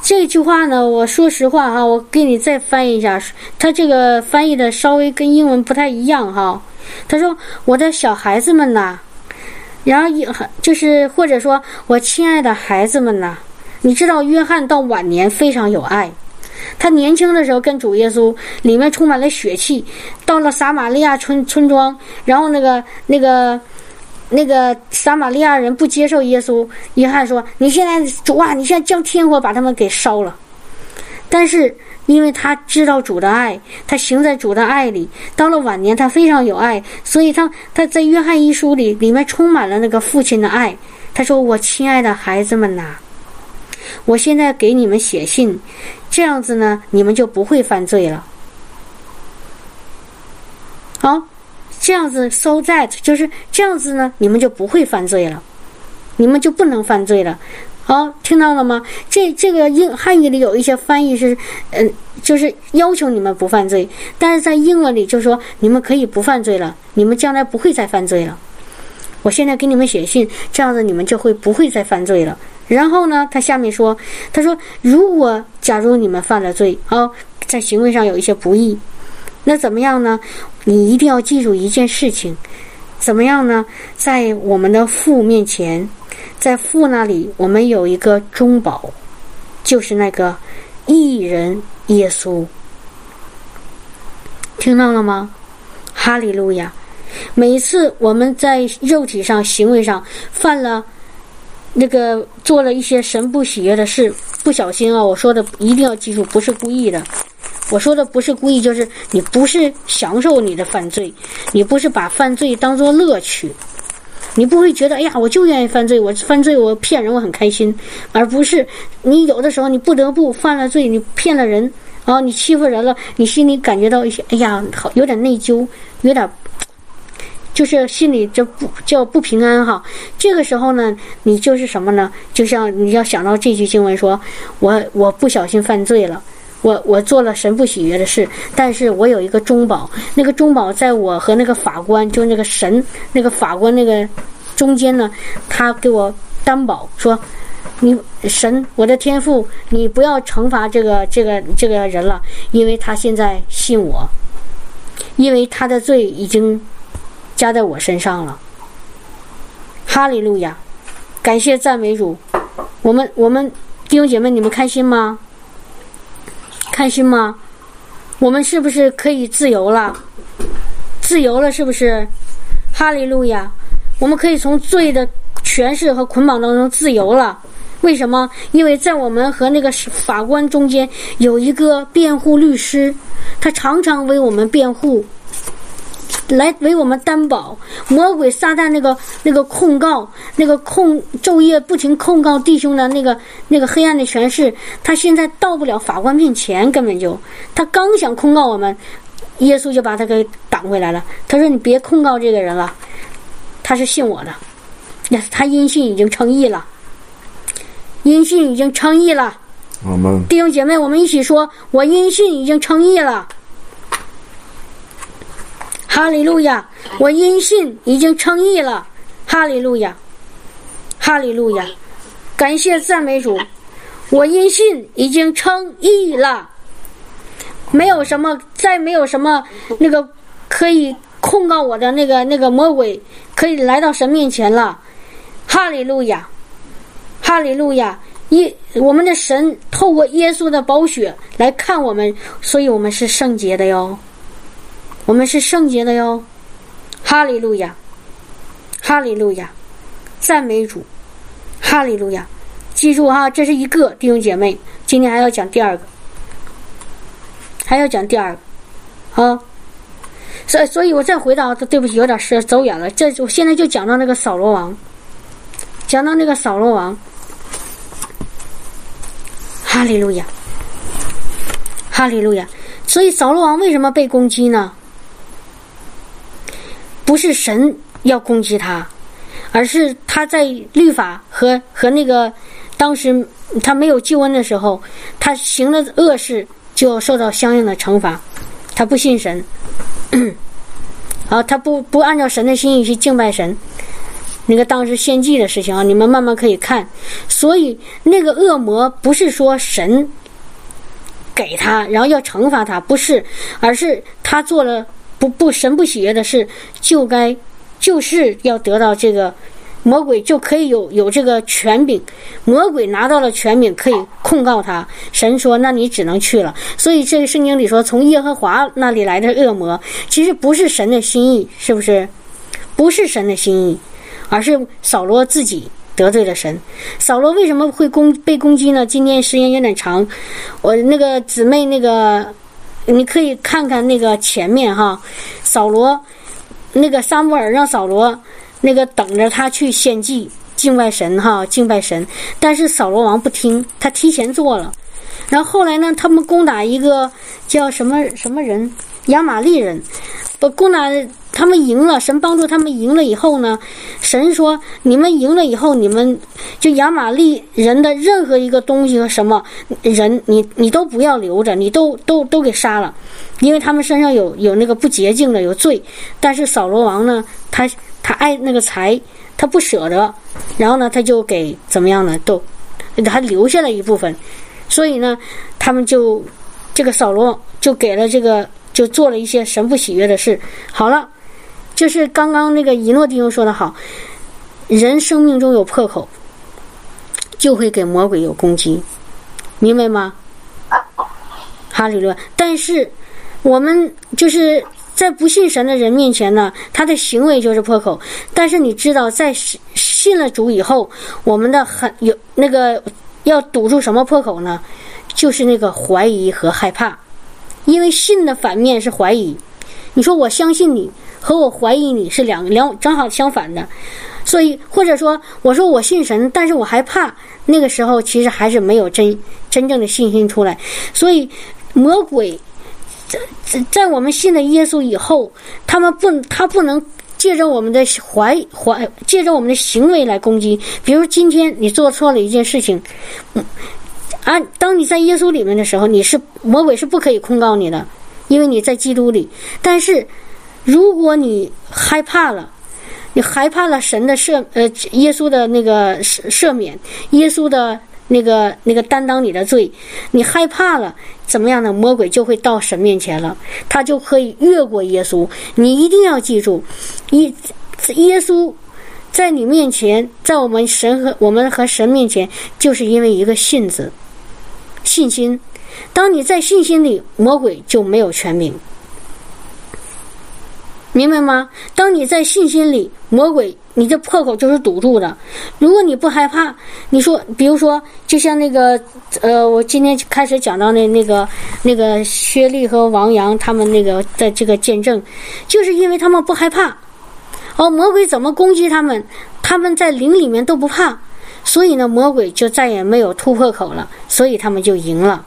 这句话呢，我说实话哈，我给你再翻译一下，他这个翻译的稍微跟英文不太一样哈。他说：“我的小孩子们呐，然后一就是或者说我亲爱的孩子们呐，你知道约翰到晚年非常有爱，他年轻的时候跟主耶稣里面充满了血气，到了撒玛利亚村村庄，然后那个那个。”那个撒玛利亚人不接受耶稣，约翰说：“你现在主啊，你现在降天火把他们给烧了。”但是因为他知道主的爱，他行在主的爱里，到了晚年他非常有爱，所以他他在约翰一书里里面充满了那个父亲的爱。他说：“我亲爱的孩子们呐，我现在给你们写信，这样子呢，你们就不会犯罪了。”好。这样子，so that 就是这样子呢，你们就不会犯罪了，你们就不能犯罪了。好，听到了吗？这这个英汉语里有一些翻译是，嗯，就是要求你们不犯罪，但是在英文里就说你们可以不犯罪了，你们将来不会再犯罪了。我现在给你们写信，这样子你们就会不会再犯罪了。然后呢，他下面说，他说，如果假如你们犯了罪，啊，在行为上有一些不义。那怎么样呢？你一定要记住一件事情，怎么样呢？在我们的父面前，在父那里，我们有一个中保，就是那个艺人耶稣。听到了吗？哈利路亚！每次我们在肉体上、行为上犯了那个做了一些神不喜悦的事，不小心啊！我说的一定要记住，不是故意的。我说的不是故意，就是你不是享受你的犯罪，你不是把犯罪当做乐趣，你不会觉得哎呀，我就愿意犯罪，我犯罪我骗人我很开心，而不是你有的时候你不得不犯了罪，你骗了人，然后你欺负人了，你心里感觉到一些哎呀，好有点内疚，有点。就是心里这不叫不平安哈，这个时候呢，你就是什么呢？就像你要想到这句经文说，我我不小心犯罪了，我我做了神不喜悦的事，但是我有一个中保，那个中保在我和那个法官，就那个神那个法官那个中间呢，他给我担保说，你神我的天父，你不要惩罚这个这个这个人了，因为他现在信我，因为他的罪已经。加在我身上了，哈利路亚！感谢赞美主。我们我们弟兄姐妹，你们开心吗？开心吗？我们是不是可以自由了？自由了，是不是？哈利路亚！我们可以从罪的权势和捆绑当中自由了。为什么？因为在我们和那个法官中间有一个辩护律师，他常常为我们辩护。来为我们担保，魔鬼撒旦那个那个控告，那个控昼夜不停控告弟兄的那个那个黑暗的权势，他现在到不了法官面前，根本就他刚想控告我们，耶稣就把他给挡回来了。他说：“你别控告这个人了，他是信我的，呀，他因信已经称义了，因信已经称义了。”我们弟兄姐妹，我们一起说：“我因信已经称义了。”哈利路亚！我因信已经称义了。哈利路亚，哈利路亚！感谢赞美主，我因信已经称义了。没有什么，再没有什么那个可以控告我的那个那个魔鬼可以来到神面前了。哈利路亚，哈利路亚！耶，我们的神透过耶稣的宝血来看我们，所以我们是圣洁的哟。我们是圣洁的哟，哈利路亚，哈利路亚，赞美主，哈利路亚。记住哈，这是一个弟兄姐妹，今天还要讲第二个，还要讲第二个，啊。所所以，我再回到，对不起，有点是走远了。这我现在就讲到那个扫罗王，讲到那个扫罗王，哈利路亚，哈利路亚。所以，扫罗王为什么被攻击呢？不是神要攻击他，而是他在律法和和那个当时他没有救恩的时候，他行了恶事，就要受到相应的惩罚。他不信神，[coughs] 啊，他不不按照神的心意去敬拜神。那个当时献祭的事情啊，你们慢慢可以看。所以那个恶魔不是说神给他，然后要惩罚他，不是，而是他做了。不不神不喜悦的事，就该就是要得到这个魔鬼就可以有有这个权柄，魔鬼拿到了权柄可以控告他。神说：“那你只能去了。”所以这个圣经里说，从耶和华那里来的恶魔，其实不是神的心意，是不是？不是神的心意，而是扫罗自己得罪了神。扫罗为什么会攻被攻击呢？今天时间有点长，我那个姊妹那个。你可以看看那个前面哈，扫罗，那个撒母尔让扫罗那个等着他去献祭敬拜神哈，敬拜神。但是扫罗王不听，他提前做了。然后后来呢，他们攻打一个叫什么什么人，亚玛利人，不攻打。他们赢了，神帮助他们赢了以后呢，神说：“你们赢了以后，你们就亚玛利人的任何一个东西和什么人，你你都不要留着，你都都都给杀了，因为他们身上有有那个不洁净的，有罪。但是扫罗王呢，他他爱那个财，他不舍得，然后呢，他就给怎么样呢？都还留下了一部分，所以呢，他们就这个扫罗就给了这个，就做了一些神不喜悦的事。好了。”就是刚刚那个一诺弟兄说的好，人生命中有破口，就会给魔鬼有攻击，明白吗？哈利路！但是我们就是在不信神的人面前呢，他的行为就是破口。但是你知道，在信了主以后，我们的很有那个要堵住什么破口呢？就是那个怀疑和害怕，因为信的反面是怀疑。你说我相信你和我怀疑你是两两正好相反的，所以或者说我说我信神，但是我害怕，那个时候其实还是没有真真正的信心出来。所以魔鬼在在在我们信了耶稣以后，他们不他不能借着我们的怀怀借着我们的行为来攻击。比如今天你做错了一件事情，嗯。啊，当你在耶稣里面的时候，你是魔鬼是不可以控告你的，因为你在基督里。但是，如果你害怕了，你害怕了神的赦呃耶稣的那个赦赦免，耶稣的那个那个担当你的罪，你害怕了，怎么样呢？魔鬼就会到神面前了，他就可以越过耶稣。你一定要记住，耶耶稣在你面前，在我们神和我们和神面前，就是因为一个信字。信心，当你在信心里，魔鬼就没有权柄，明白吗？当你在信心里，魔鬼你的破口就是堵住的。如果你不害怕，你说，比如说，就像那个，呃，我今天开始讲到那那个那个薛丽和王阳他们那个的这个见证，就是因为他们不害怕，哦，魔鬼怎么攻击他们，他们在灵里面都不怕。所以呢，魔鬼就再也没有突破口了，所以他们就赢了，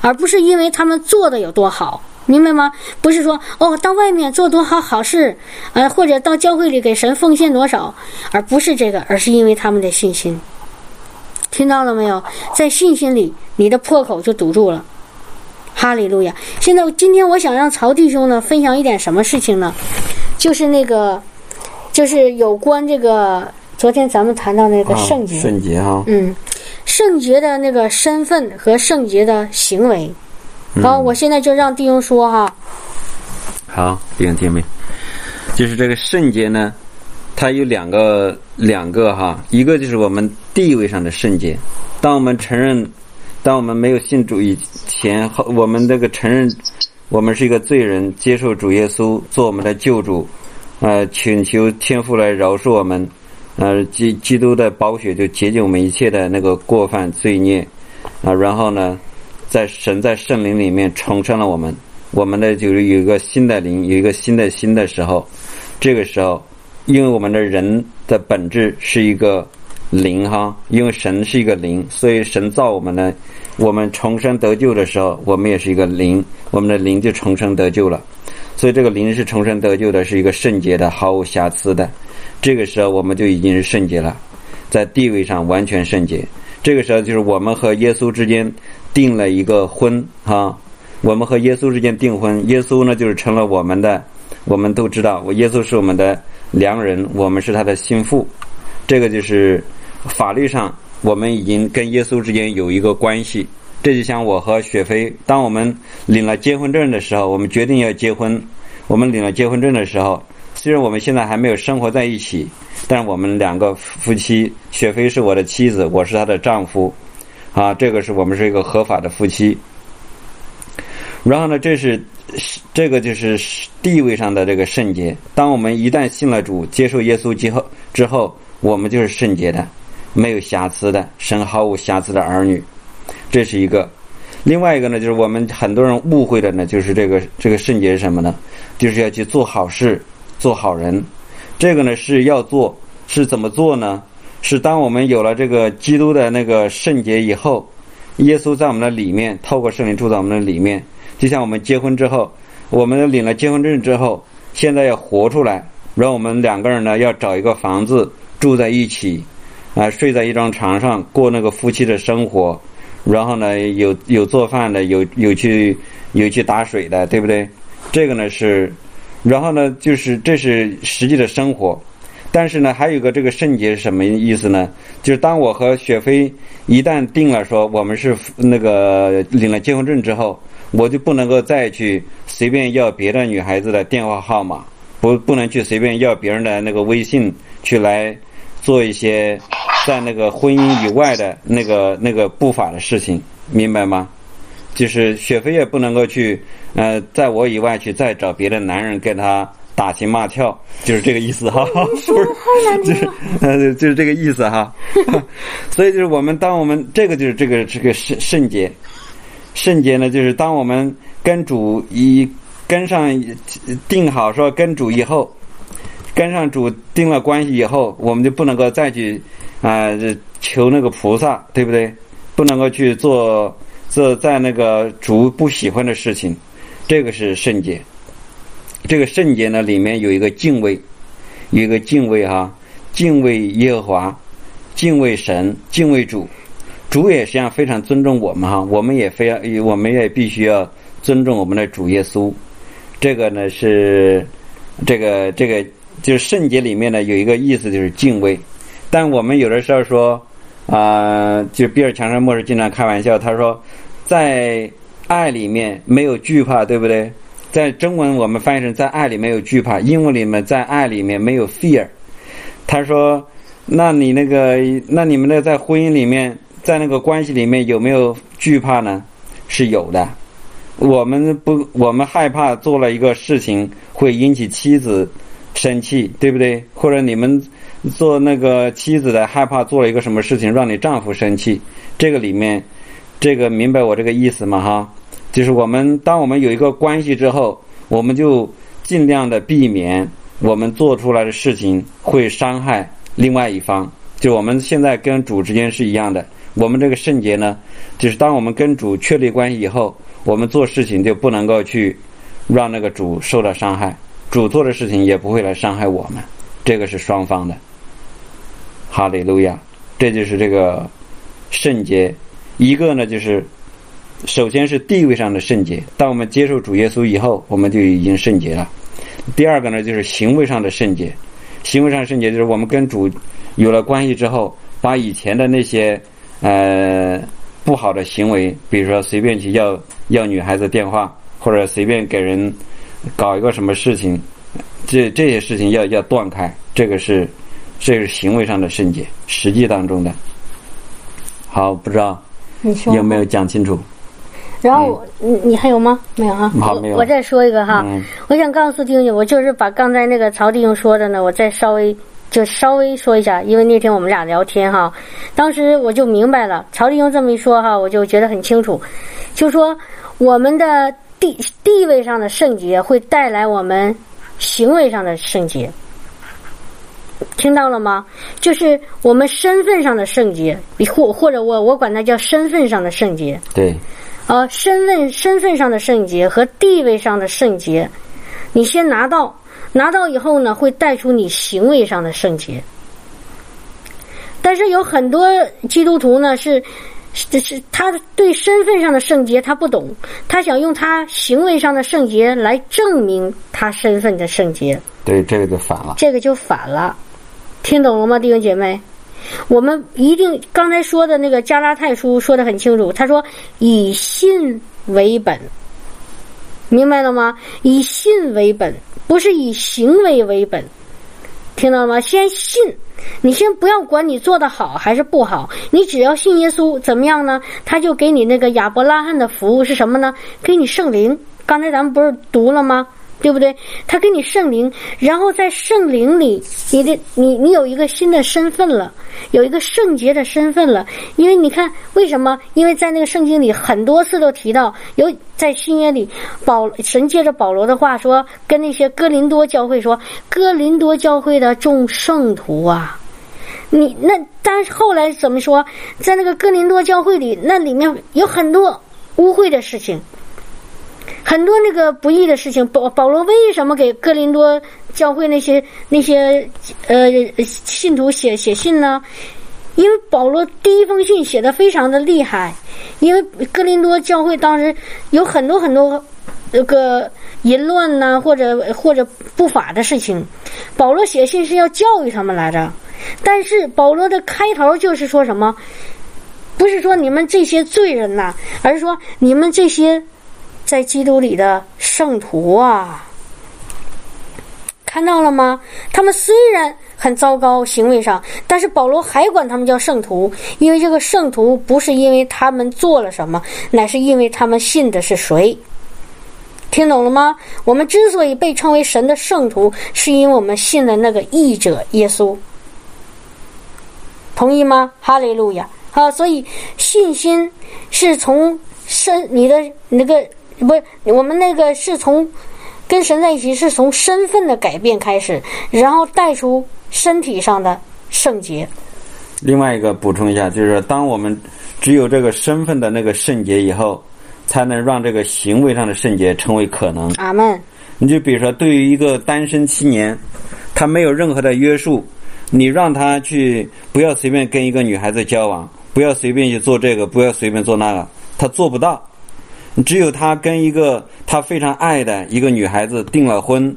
而不是因为他们做的有多好，明白吗？不是说哦，到外面做多好好事，呃，或者到教会里给神奉献多少，而不是这个，而是因为他们的信心。听到了没有？在信心里，你的破口就堵住了。哈利路亚！现在今天我想让曹弟兄呢分享一点什么事情呢？就是那个，就是有关这个。昨天咱们谈到那个圣洁，圣洁哈，嗯，圣洁的那个身份和圣洁的行为。好，我现在就让弟兄说哈。好，弟兄姐妹，就是这个圣洁呢，它有两个两个哈，一个就是我们地位上的圣洁。当我们承认，当我们没有信主以前，我们这个承认我们是一个罪人，接受主耶稣做我们的救主，呃，请求天父来饶恕我们。呃，基基督的宝血就洁净我们一切的那个过犯罪孽，啊，然后呢，在神在圣灵里面重生了我们，我们的就是有一个新的灵，有一个新的心的时候，这个时候，因为我们的人的本质是一个灵哈，因为神是一个灵，所以神造我们呢，我们重生得救的时候，我们也是一个灵，我们的灵就重生得救了，所以这个灵是重生得救的，是一个圣洁的，毫无瑕疵的。这个时候我们就已经是圣洁了，在地位上完全圣洁。这个时候就是我们和耶稣之间订了一个婚啊，我们和耶稣之间订婚，耶稣呢就是成了我们的，我们都知道，我耶稣是我们的良人，我们是他的心腹。这个就是法律上我们已经跟耶稣之间有一个关系。这就像我和雪飞，当我们领了结婚证的时候，我们决定要结婚，我们领了结婚证的时候。虽然我们现在还没有生活在一起，但我们两个夫妻，雪飞是我的妻子，我是她的丈夫，啊，这个是我们是一个合法的夫妻。然后呢，这是这个就是地位上的这个圣洁。当我们一旦信了主，接受耶稣之后，之后我们就是圣洁的，没有瑕疵的，神毫无瑕疵的儿女。这是一个。另外一个呢，就是我们很多人误会的呢，就是这个这个圣洁是什么呢？就是要去做好事。做好人，这个呢是要做，是怎么做呢？是当我们有了这个基督的那个圣洁以后，耶稣在我们的里面，透过圣灵住在我们的里面。就像我们结婚之后，我们领了结婚证之后，现在要活出来，然后我们两个人呢要找一个房子住在一起，啊，睡在一张床上过那个夫妻的生活，然后呢有有做饭的，有有去有去打水的，对不对？这个呢是。然后呢，就是这是实际的生活，但是呢，还有一个这个圣洁是什么意思呢？就是当我和雪飞一旦定了说我们是那个领了结婚证之后，我就不能够再去随便要别的女孩子的电话号码，不不能去随便要别人的那个微信去来做一些在那个婚姻以外的那个那个不法的事情，明白吗？就是雪飞也不能够去呃，在我以外去再找别的男人跟他打情骂俏，就是这个意思哈。说的 [laughs] 好难听啊。呃，就是这个意思哈。[laughs] 所以就是我们当我们这个就是这个这个圣圣洁，圣洁呢就是当我们跟主一跟上定好说跟主以后，跟上主定了关系以后，我们就不能够再去啊、求那个菩萨，对不对？不能够去做做在那个主不喜欢的事情，这个是圣洁。这个圣洁呢，里面有一个敬畏，有一个敬畏哈、敬畏耶和华，敬畏神，敬畏主。主也实际上非常尊重我们哈，我们也非要，我们也必须要尊重我们的主耶稣。这个呢是这个这个就是圣洁里面呢有一个意思就是敬畏，但我们有的时候说啊、就比尔强生牧师经常开玩笑，他说在爱里面没有惧怕，对不对？在中文我们翻译成在爱里没有惧怕，英文里面在爱里面没有 fear。他说：“那你那个，那你们的在婚姻里面，在那个关系里面有没有惧怕呢？是有的。我们不，我们害怕做了一个事情会引起妻子生气，对不对？或者你们做那个妻子的害怕做了一个什么事情让你丈夫生气，这个里面，这个明白我这个意思吗？哈，就是我们当我们有一个关系之后，我们就尽量的避免我们做出来的事情会伤害另外一方。就我们现在跟主之间是一样的，我们这个圣洁呢，就是当我们跟主确立关系以后，我们做事情就不能够去让那个主受到伤害，主做的事情也不会来伤害我们，这个是双方的。哈利路亚，这就是这个圣洁。一个呢，就是首先是地位上的圣洁，当我们接受主耶稣以后，我们就已经圣洁了。第二个呢，就是行为上的圣洁。行为上的圣洁就是我们跟主有了关系之后，把以前的那些呃不好的行为，比如说随便去要要女孩子电话，或者随便给人搞一个什么事情，这这些事情要要断开。这个是这是行为上的圣洁，实际当中的。好，不知道有没有讲清楚？然后我，你你还有吗？没有啊。好没有我我再说一个哈，嗯我想告诉弟兄，我就是把刚才那个曹弟兄说的呢，我再稍微就稍微说一下，因为那天我们俩聊天哈，当时我就明白了，曹弟兄这么一说哈，我就觉得很清楚，就说我们的地地位上的圣洁会带来我们行为上的圣洁。听到了吗？就是我们身份上的圣洁，或或者我我管它叫身份上的圣洁。对，呃，身份身份上的圣洁和地位上的圣洁，你先拿到，拿到以后呢，会带出你行为上的圣洁。但是有很多基督徒呢是。是是，他对身份上的圣洁他不懂，他想用他行为上的圣洁来证明他身份的圣洁，对，这个就反了。这个就反了。听懂了吗，弟兄姐妹？我们一定刚才说的那个加拉太书说的很清楚，他说以信为本，明白了吗？以信为本，不是以行为为本，听到了吗？先信，你先不要管你做的好还是不好，你只要信耶稣，怎么样呢？他就给你那个亚伯拉罕的服务是什么呢？给你圣灵。刚才咱们不是读了吗？对不对？他给你圣灵，然后在圣灵里，你的你你有一个新的身份了，有一个圣洁的身份了。因为你看，为什么？因为在那个圣经里很多次都提到，有在新约里，保神借着保罗的话说，跟那些哥林多教会说，哥林多教会的众圣徒啊。你那，但是后来怎么说？在那个哥林多教会里，那里面有很多污秽的事情，很多那个不义的事情。保保罗为什么给哥林多教会那些那些呃信徒写写信呢？因为保罗第一封信写的非常的厉害，因为哥林多教会当时有很多很多那个淫乱呐、或者或者不法的事情，保罗写信是要教育他们来着。但是保罗的开头就是说什么？不是说你们这些罪人呐、而是说你们这些在基督里的圣徒啊。看到了吗？他们虽然很糟糕行为上，但是保罗还管他们叫圣徒，因为这个圣徒不是因为他们做了什么，乃是因为他们信的是谁。听懂了吗？我们之所以被称为神的圣徒，是因为我们信的那个义者耶稣。同意吗？哈利路亚！好，所以信心是从身你的那个不，我们那个是从跟神在一起，是从身份的改变开始，然后带出身体上的圣洁。另外一个补充一下，就是当我们只有这个身份的那个圣洁以后。才能让这个行为上的圣洁成为可能。阿门。你就比如说，对于一个单身青年，他没有任何的约束，你让他去不要随便跟一个女孩子交往，不要随便去做这个，不要随便做那个，他做不到。只有他跟一个他非常爱的一个女孩子订了婚，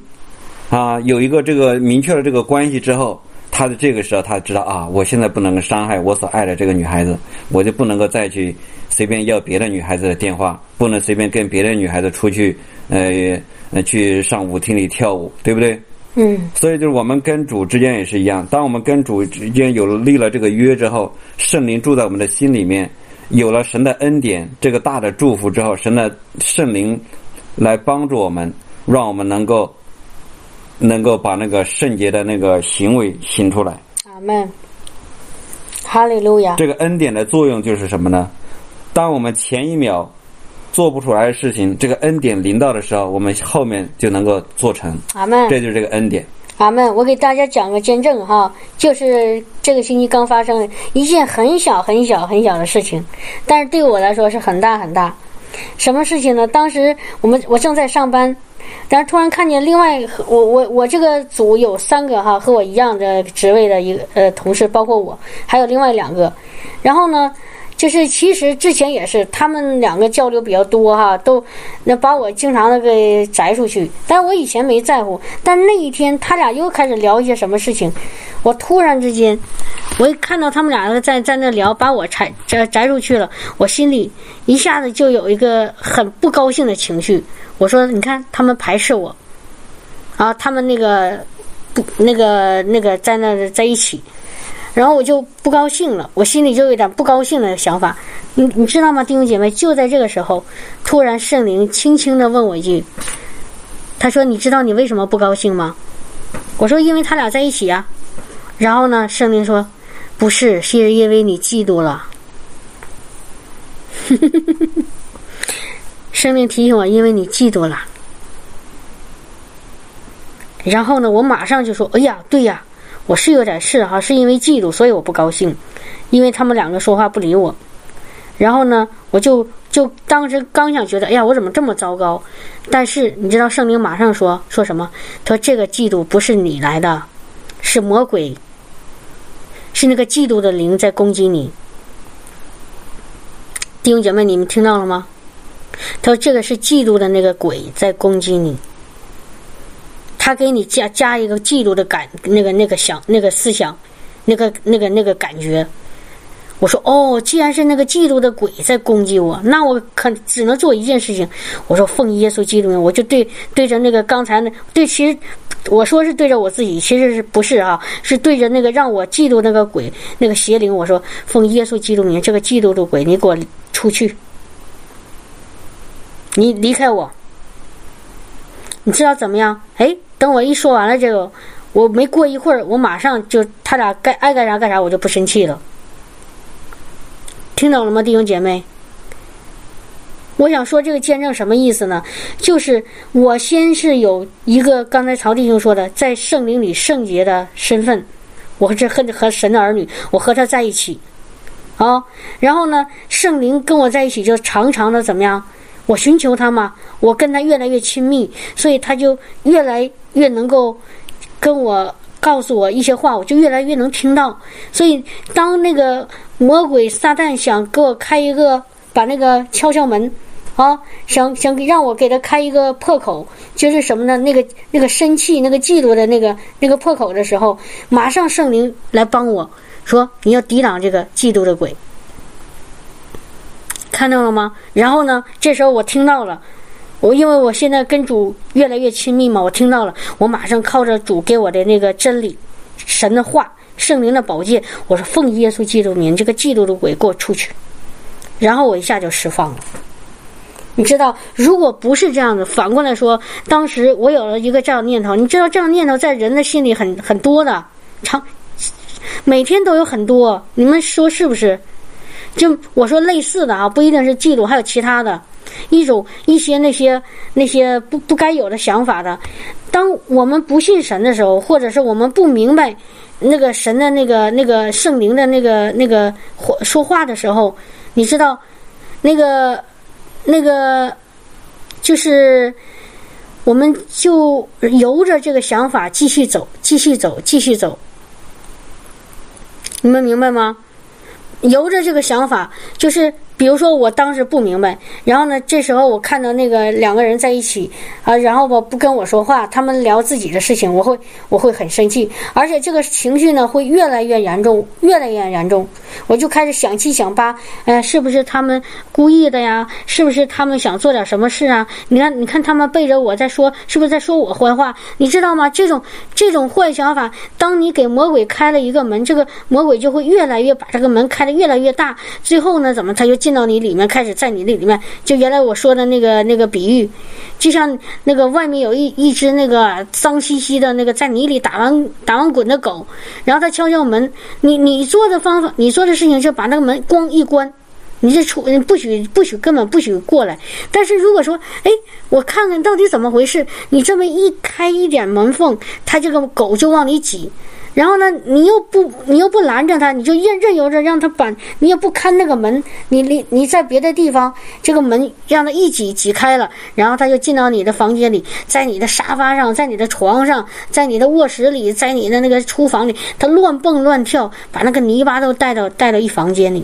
啊，有一个这个明确了这个关系之后，他的这个时候他知道啊，我现在不能够伤害我所爱的这个女孩子，我就不能够再去。随便要别的女孩子的电话，不能随便跟别的女孩子出去，呃，去上舞厅里跳舞，对不对？嗯。所以就是我们跟主之间也是一样，当我们跟主之间有了立了这个约之后，圣灵住在我们的心里面，有了神的恩典，这个大的祝福之后，神的圣灵来帮助我们，让我们能够能够把那个圣洁的那个行为行出来。阿门。哈利路亚。这个恩典的作用就是什么呢？当我们前一秒做不出来的事情，这个恩典临到的时候，我们后面就能够做成。阿门。这就是这个恩典。阿们。我给大家讲个见证哈，就是这个星期刚发生一件很小很小很小的事情，但是对我来说是很大很大。什么事情呢？当时我们我正在上班，然后突然看见另外我我我这个组有三个哈和我一样的职位的一个呃同事，包括我，还有另外两个，然后呢。就是其实之前也是，他们两个交流比较多哈，都那把我经常的给摘出去。但我以前没在乎，但那一天他俩又开始聊一些什么事情，我突然之间，我一看到他们俩在在那聊，把我摘摘摘出去了，我心里一下子就有一个很不高兴的情绪。我说：“你看，他们排斥我，啊，他们那个不那个那个在那在一起。”然后我就不高兴了，我心里就有点不高兴的想法。你你知道吗，弟兄姐妹？就在这个时候，突然圣灵轻轻的问我一句：“他说，你知道你为什么不高兴吗？”我说：“因为他俩在一起呀。”然后呢，圣灵说：“不是，是因为你嫉妒了。[laughs] ”圣灵提醒我：“因为你嫉妒了。”然后呢，我马上就说：“哎呀，对呀。”我是有点事哈，是因为嫉妒，所以我不高兴，因为他们两个说话不理我。然后呢，我就就当时刚想觉得，哎呀，我怎么这么糟糕？但是你知道，圣灵马上说说什么？他说这个嫉妒不是你来的，是魔鬼，是那个嫉妒的灵在攻击你。弟兄姐妹，你们听到了吗？他说这个是嫉妒的那个鬼在攻击你。他给你加加一个嫉妒的感，那个那个想那个思想，那个那个那个感觉。我说哦，既然是那个嫉妒的鬼在攻击我，那我可只能做一件事情。我说奉耶稣基督名，我就对对着那个刚才那对，其实我说是对着我自己，其实是不是啊？是对着那个让我嫉妒那个鬼那个邪灵。我说奉耶稣基督名，这个嫉妒的鬼，你给我出去，你离开我。你知道怎么样？哎。等我一说完了这个，我没过一会儿，我马上就他俩该爱干啥干啥，我就不生气了。听懂了吗，弟兄姐妹？我想说这个见证什么意思呢？就是我先是有一个刚才曹弟兄说的，在圣灵里圣洁的身份，我这和和神的儿女，我和他在一起啊。然后呢，圣灵跟我在一起，就常常的怎么样？我寻求他嘛，我跟他越来越亲密，所以他就越来越能够跟我告诉我一些话，我就越来越能听到。所以当那个魔鬼撒旦想给我开一个，把那个敲敲门，啊，想想让我给他开一个破口，就是什么呢？那个那个生气、那个嫉妒的那个那个破口的时候，马上圣灵来帮我说，你要抵挡这个嫉妒的鬼。看到了吗？然后呢？这时候我听到了，我因为我现在跟主越来越亲密嘛，我听到了，我马上靠着主给我的那个真理、神的话、圣灵的宝剑，我说奉耶稣基督名，这个嫉妒的鬼给我出去，然后我一下就释放了。你知道，如果不是这样的，反过来说，当时我有了一个这样念头，你知道，这样念头在人的心里很很多的，常每天都有很多，你们说是不是？就我说类似的啊，不一定是嫉妒，还有其他的。一种一些那些那些不不该有的想法的，当我们不信神的时候，或者是我们不明白那个神的那个那个圣灵的那个那个说话的时候，你知道，那个那个就是我们就由着这个想法继续走，继续走，继续走。你们明白吗？由着这个想法就是。比如说，我当时不明白，然后呢，这时候我看到那个两个人在一起啊，然后吧不跟我说话，他们聊自己的事情，我会我会很生气，而且这个情绪呢会越来越严重，越来越严重，我就开始想七想八，呃，是不是他们故意的呀？是不是他们想做点什么事啊？你看，你看他们背着我在说，是不是在说我坏话？你知道吗？这种这种坏想法，当你给魔鬼开了一个门，这个魔鬼就会越来越把这个门开的越来越大，最后呢，怎么他就进。进到你里面，开始在你那里面，就原来我说的那个那个比喻，就像那个外面有一一只那个脏兮兮的那个在泥里打完打完滚的狗，然后他敲敲门，你你做的方法，你做的事情是把那个门咣一关，你这出不许不许根本不许过来。但是如果说，哎，我看看到底怎么回事，你这么一开一点门缝，它这个狗就往里挤。然后呢，你又不，你又不拦着他，你就任任由着让他把，你也不看那个门，你你你在别的地方，这个门让他一挤挤开了，然后他就进到你的房间里，在你的沙发上，在你的床上，在你的卧室里，在你的那个厨房里，他乱蹦乱跳，把那个泥巴都带到带到一房间里。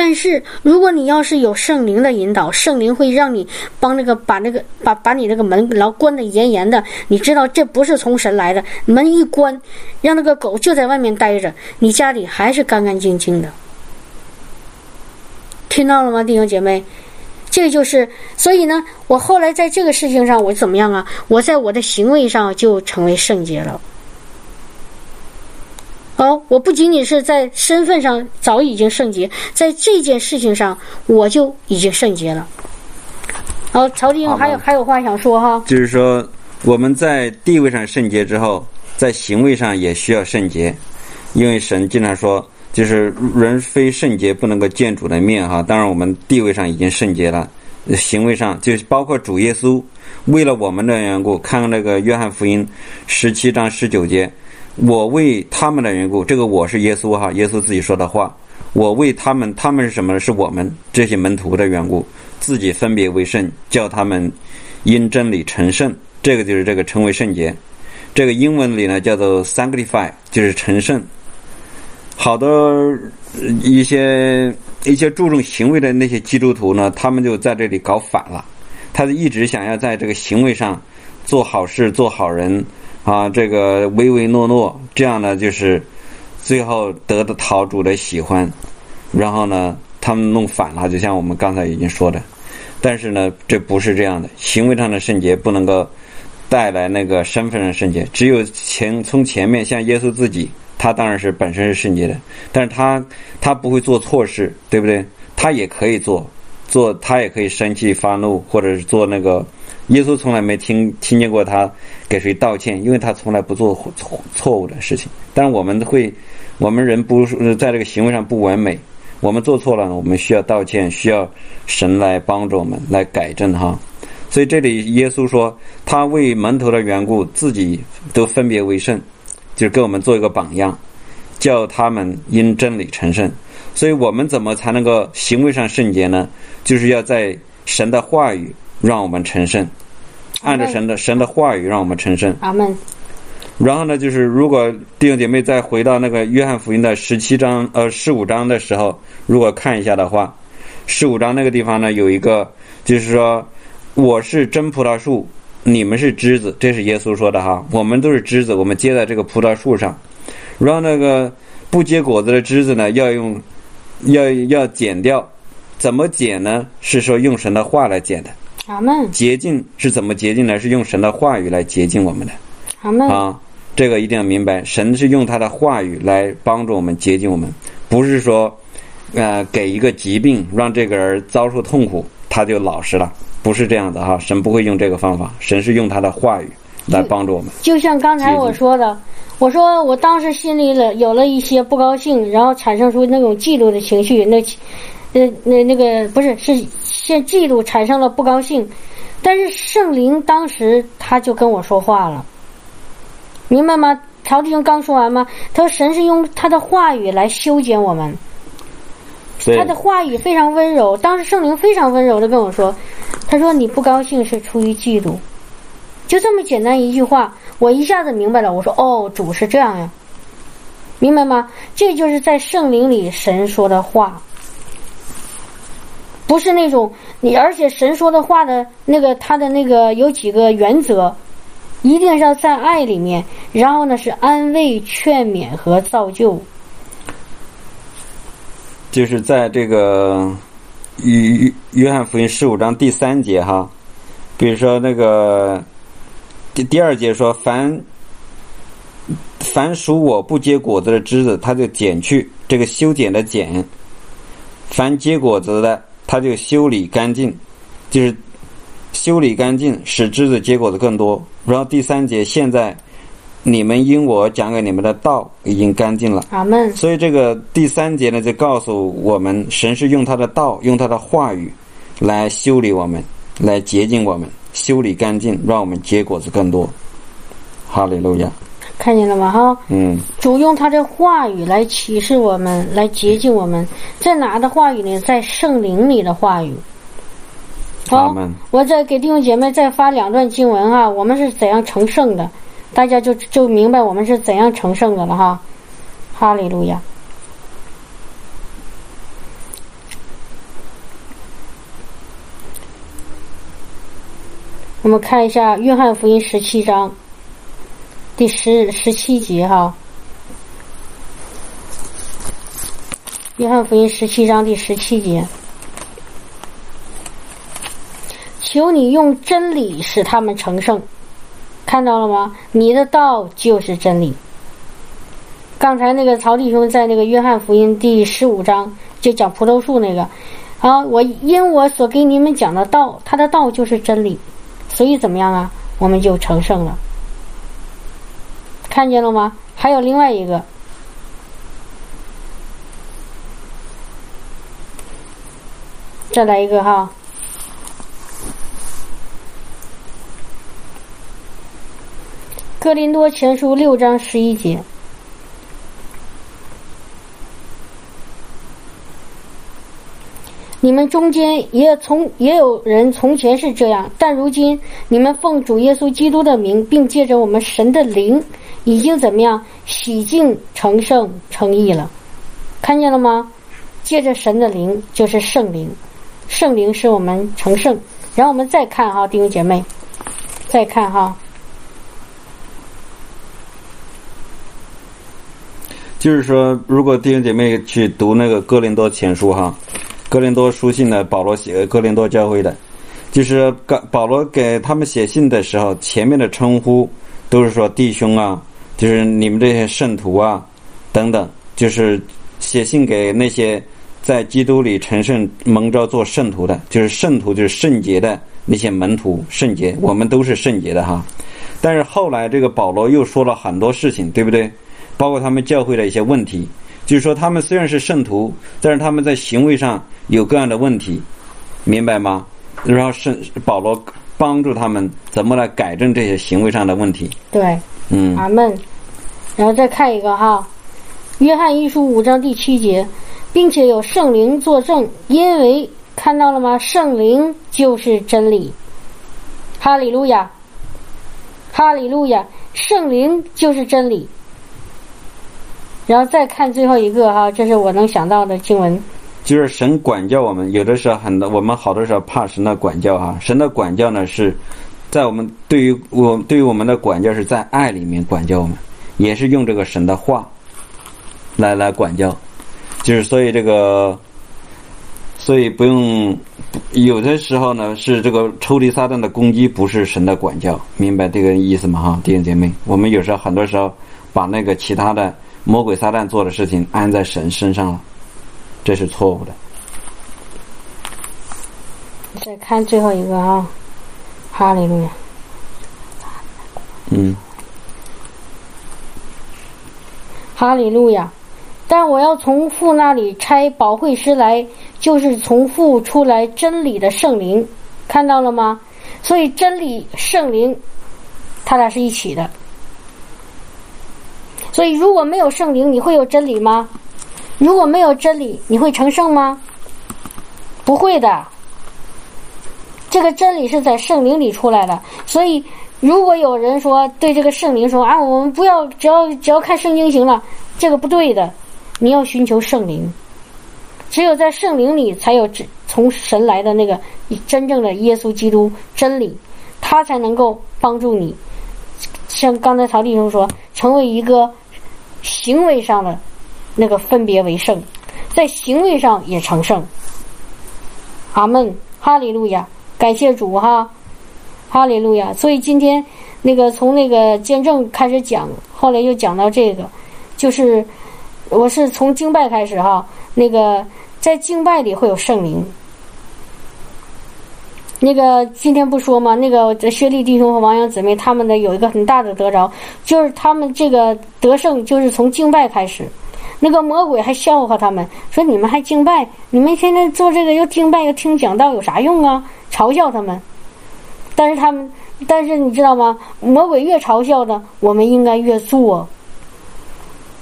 但是，如果你要是有圣灵的引导，圣灵会让你帮那个把那个把把你那个门牢关的严严的。你知道这不是从神来的，门一关，让那个狗就在外面待着，你家里还是干干净净的。听到了吗，弟兄姐妹？这就是，所以呢，我后来在这个事情上，我怎么样啊？我在我的行为上就成为圣洁了。哦，我不仅仅是在身份上早已经圣洁，在这件事情上我就已经圣洁了。好，曹弟兄还有还有话想说哈？就是说我们在地位上圣洁之后，在行为上也需要圣洁，因为神经常说，就是人非圣洁不能够见主的面哈。当然，我们地位上已经圣洁了，行为上就包括主耶稣为了我们的缘故，看那个约翰福音十七章十九节。我为他们的缘故，这个我是耶稣哈，耶稣自己说的话。我为他们，他们是什么呢？是我们这些门徒的缘故，自己分别为圣，叫他们因真理成圣。这个就是这个称为圣洁。这个英文里呢叫做 sanctify，就是成圣。好多一些一些注重行为的那些基督徒呢，他们就在这里搞反了。他是一直想要在这个行为上做好事、做好人。啊，这个唯唯诺诺，这样呢，就是最后得到讨主的喜欢，然后呢，他们弄反了，就像我们刚才已经说的。但是呢，这不是这样的，行为上的圣洁不能够带来那个身份上圣洁。只有前从前面，像耶稣自己，他当然是本身是圣洁的，但是他他不会做错事，对不对？他也可以做，做他也可以生气发怒，或者是做那个。耶稣从来没听听见过他给谁道歉，因为他从来不做错错误的事情。但是我们会，我们人不在这个行为上不完美，我们做错了，我们需要道歉，需要神来帮助我们来改正哈。所以这里耶稣说，他为门徒的缘故，自己都分别为圣，就是给我们做一个榜样，叫他们因真理成圣。所以我们怎么才能够行为上圣洁呢？就是要在神的话语。让我们成圣，按着神的神的话语，让我们成圣。阿门。然后呢，就是如果弟兄姐妹再回到那个约翰福音的十七章呃十五章的时候，如果看一下的话，十五章那个地方呢有一个，就是说我是真葡萄树，你们是枝子，这是耶稣说的哈。我们都是枝子，我们接在这个葡萄树上。然后那个不结果子的枝子呢，要用要要剪掉。怎么剪呢？是说用神的话来剪的。阿门，洁净是怎么洁净呢？是用神的话语来洁净我们的。阿门，啊，这个一定要明白，神是用他的话语来帮助我们洁净我们，不是说，呃，给一个疾病让这个人遭受痛苦，他就老实了，不是这样的哈。神不会用这个方法，神是用他的话语来帮助我们。就像刚才我说的，我说我当时心里了有了一些不高兴，然后产生出那种嫉妒的情绪，那，那那那个不是是先嫉妒产生了不高兴，但是圣灵当时他就跟我说话了，明白吗？曹弟兄刚说完吗？他说神是用他的话语来修剪我们，他的话语非常温柔。当时圣灵非常温柔的跟我说，他说你不高兴是出于嫉妒，就这么简单一句话，我一下子明白了。我说哦，主是这样呀，明白吗？这就是在圣灵里神说的话，不是那种你，而且神说的话的那个他的那个有几个原则，一定是要在爱里面，然后呢是安慰、劝勉和造就。就是在这个约约翰福音十五章第三节哈，比如说那个第第二节说凡凡属我不结果子的枝子，他就剪去这个修剪的剪；凡结果子的，他就修理干净，就是修理干净，使枝子结果子更多。然后第三节，现在你们因我讲给你们的道已经干净了。阿门。所以这个第三节呢，就告诉我们，神是用他的道，用他的话语来修理我们，来洁净我们，修理干净，让我们结果子更多。哈利路亚。看见了吗？哈，嗯，主用他的话语来启示我们，来洁净我们。在哪的话语呢？在圣灵里的话语。好我再给弟兄姐妹再发两段经文哈，我们是怎样成圣的，大家就就明白我们是怎样成圣的了哈。哈利路亚。我们看一下《约翰福音》十七章第十十七节哈，《约翰福音》十七章第十七节。求你用真理使他们成圣，看到了吗？你的道就是真理。刚才那个曹弟兄在那个约翰福音第十五章就讲葡萄树那个，啊，我因我所给你们讲的道，他的道就是真理，所以怎么样啊？我们就成圣了。看见了吗？还有另外一个，再来一个哈。哥林多前书六章十一节。你们中间也从也有人从前是这样，但如今你们奉主耶稣基督的名，并借着我们神的灵，已经怎么样洗净、成圣、成义了？看见了吗？借着神的灵就是圣灵，圣灵使我们成圣。然后我们再看哈，弟兄姐妹，再看哈。就是说，如果弟兄姐妹去读那个哥林多前书哈，哥林多书信的，保罗写给哥林多教会的，就是保保罗给他们写信的时候，前面的称呼都是说弟兄啊，就是你们这些圣徒啊，等等，就是写信给那些在基督里成圣蒙召做圣徒的，就是圣徒就是圣洁的那些门徒，圣洁，我们都是圣洁的哈。但是后来这个保罗又说了很多事情，对不对？包括他们教会的一些问题，就是说他们虽然是圣徒，但是他们在行为上有各样的问题，明白吗？然后圣保罗帮助他们怎么来改正这些行为上的问题。对，嗯，阿门。然后再看一个哈，《约翰一书》五章第七节，并且有圣灵作证，因为看到了吗？圣灵就是真理。哈利路亚，哈利路亚，圣灵就是真理。然后再看最后一个哈，这是我能想到的经文。就是神管教我们，有的时候很多我们好多时候怕神的管教哈。神的管教呢是在我们对于我对于我们的管教是在爱里面管教我们，也是用这个神的话来来管教。就是所以这个，所以不用，有的时候呢是这个抽离撒旦的攻击，不是神的管教，明白这个意思吗？哈，弟兄姐妹，我们有时候很多时候把那个其他的魔鬼撒旦做的事情安在神身上了，这是错误的。再看最后一个啊，哈利路亚。嗯，哈利路亚！但我要从父那里拆保惠师来，就是从父出来真理的圣灵，看到了吗？所以真理、圣灵，他俩是一起的。所以如果没有圣灵，你会有真理吗？如果没有真理，你会成圣吗？不会的。这个真理是在圣灵里出来的，所以。如果有人说对这个圣灵说啊，我们不要，只要只要看圣经行了，这个不对的。你要寻求圣灵，只有在圣灵里才有从神来的那个真正的耶稣基督真理，他才能够帮助你。像刚才曹弟兄说，成为一个行为上的那个分别为圣，在行为上也成圣。阿门，哈利路亚，感谢主哈。哈利路亚！所以今天那个从那个见证开始讲，后来又讲到这个，就是我是从敬拜开始哈。那个在敬拜里会有圣灵。那个今天不说吗？那个薛立弟兄和王阳姊妹他们的有一个很大的得着，就是他们这个得胜就是从敬拜开始。那个魔鬼还笑话他们，说你们还敬拜？你们现在做这个又敬拜又听讲道有啥用啊？嘲笑他们。但是他们，但是你知道吗？魔鬼越嘲笑的，我们应该越做，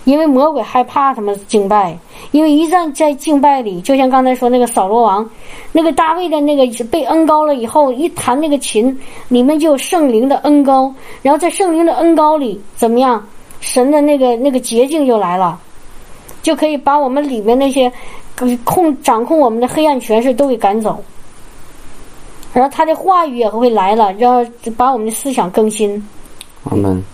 因为魔鬼害怕他们敬拜，因为一旦在敬拜里，就像刚才说那个扫罗王，那个大卫的那个被恩高了以后，一弹那个琴，里面就有圣灵的恩高，然后在圣灵的恩高里，怎么样？神的那个那个捷径就来了，就可以把我们里面那些控掌控我们的黑暗权势都给赶走。然后他的话语也会来了，然后把我们的思想更新。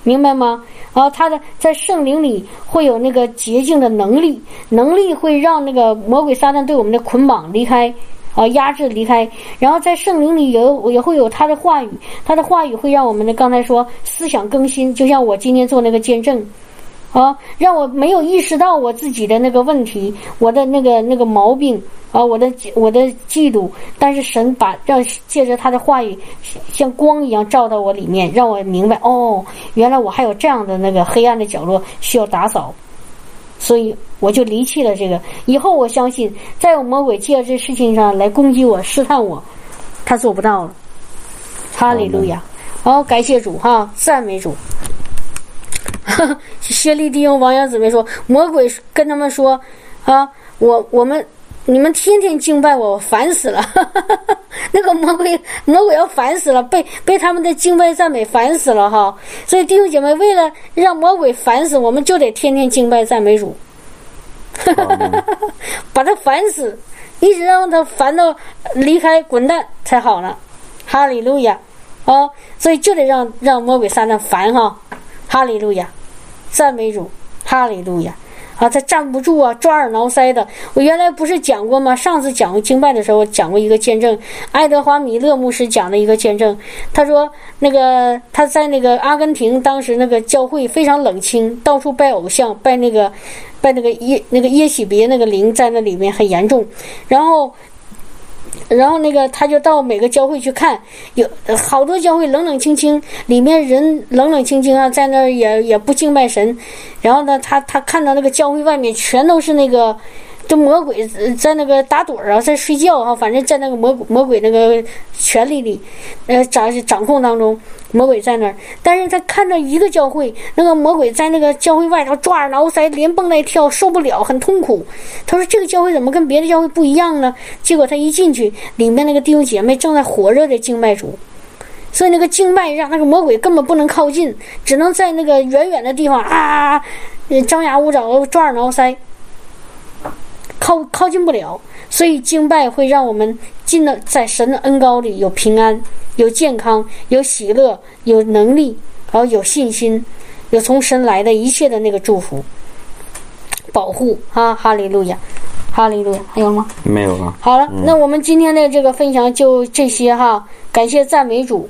明白吗？然后他的在圣灵里会有那个洁净的能力，能力会让那个魔鬼撒旦对我们的捆绑离开，啊，压制离开。然后在圣灵里有也会有他的话语，他的话语会让我们的刚才说思想更新，就像我今天做那个见证。啊，让我没有意识到我自己的那个问题，我的那个那个毛病啊，我的我的嫉妒。但是神把让借着他的话语，像光一样照到我里面，让我明白哦，原来我还有这样的那个黑暗的角落需要打扫。所以我就离弃了这个。以后我相信，再有魔鬼借这事情上来攻击我、试探我，他做不到了。哈利路亚！好，感谢主哈，赞美主。[laughs] 薛利弟兄王阳姊妹说：“魔鬼跟他们说，啊，我我们你们天天敬拜我，烦死了。[laughs] 那个魔鬼魔鬼要烦死了，被被他们的敬拜赞美烦死了哈。所以弟兄姐妹，为了让魔鬼烦死，我们就得天天敬拜赞美主，[laughs] 把他烦死，一直让他烦到离开滚蛋才好呢。哈利路亚，哦，所以就得让让魔鬼撒旦烦哈。”哈利路亚，赞美主，哈利路亚啊！他站不住啊，抓耳挠腮的。我原来不是讲过吗？上次讲过经拜的时候讲过一个见证，爱德华米勒牧师讲的一个见证。他说，那个他在那个阿根廷，当时那个教会非常冷清，到处拜偶像，拜那个拜那个耶那个耶喜别那个灵在那里面很严重，然后。然后那个他就到每个教会去看，有好多教会冷冷清清，里面人冷冷清清啊，在那儿也也不敬拜神。然后呢，他他看到那个教会外面全都是那个。这魔鬼在那个打盹儿啊，在睡觉啊，反正在那个魔魔鬼那个权力里，呃掌掌控当中，魔鬼在那儿。但是他看到一个教会，那个魔鬼在那个教会外头抓耳挠腮，连蹦带跳，受不了，很痛苦。他说：“这个教会怎么跟别的教会不一样呢？”结果他一进去，里面那个弟兄姐妹正在火热的敬拜主，所以那个敬拜让那个魔鬼根本不能靠近，只能在那个远远的地方啊，张牙舞爪，抓耳挠腮。靠靠近不了，所以敬拜会让我们进了在神的恩高里有平安、有健康、有喜乐、有能力，然后有信心，有从神来的一切的那个祝福、保护啊！哈利路亚！哈利路亚，还有吗？没有了。好了，那我们今天的这个分享就这些哈，感谢赞美主，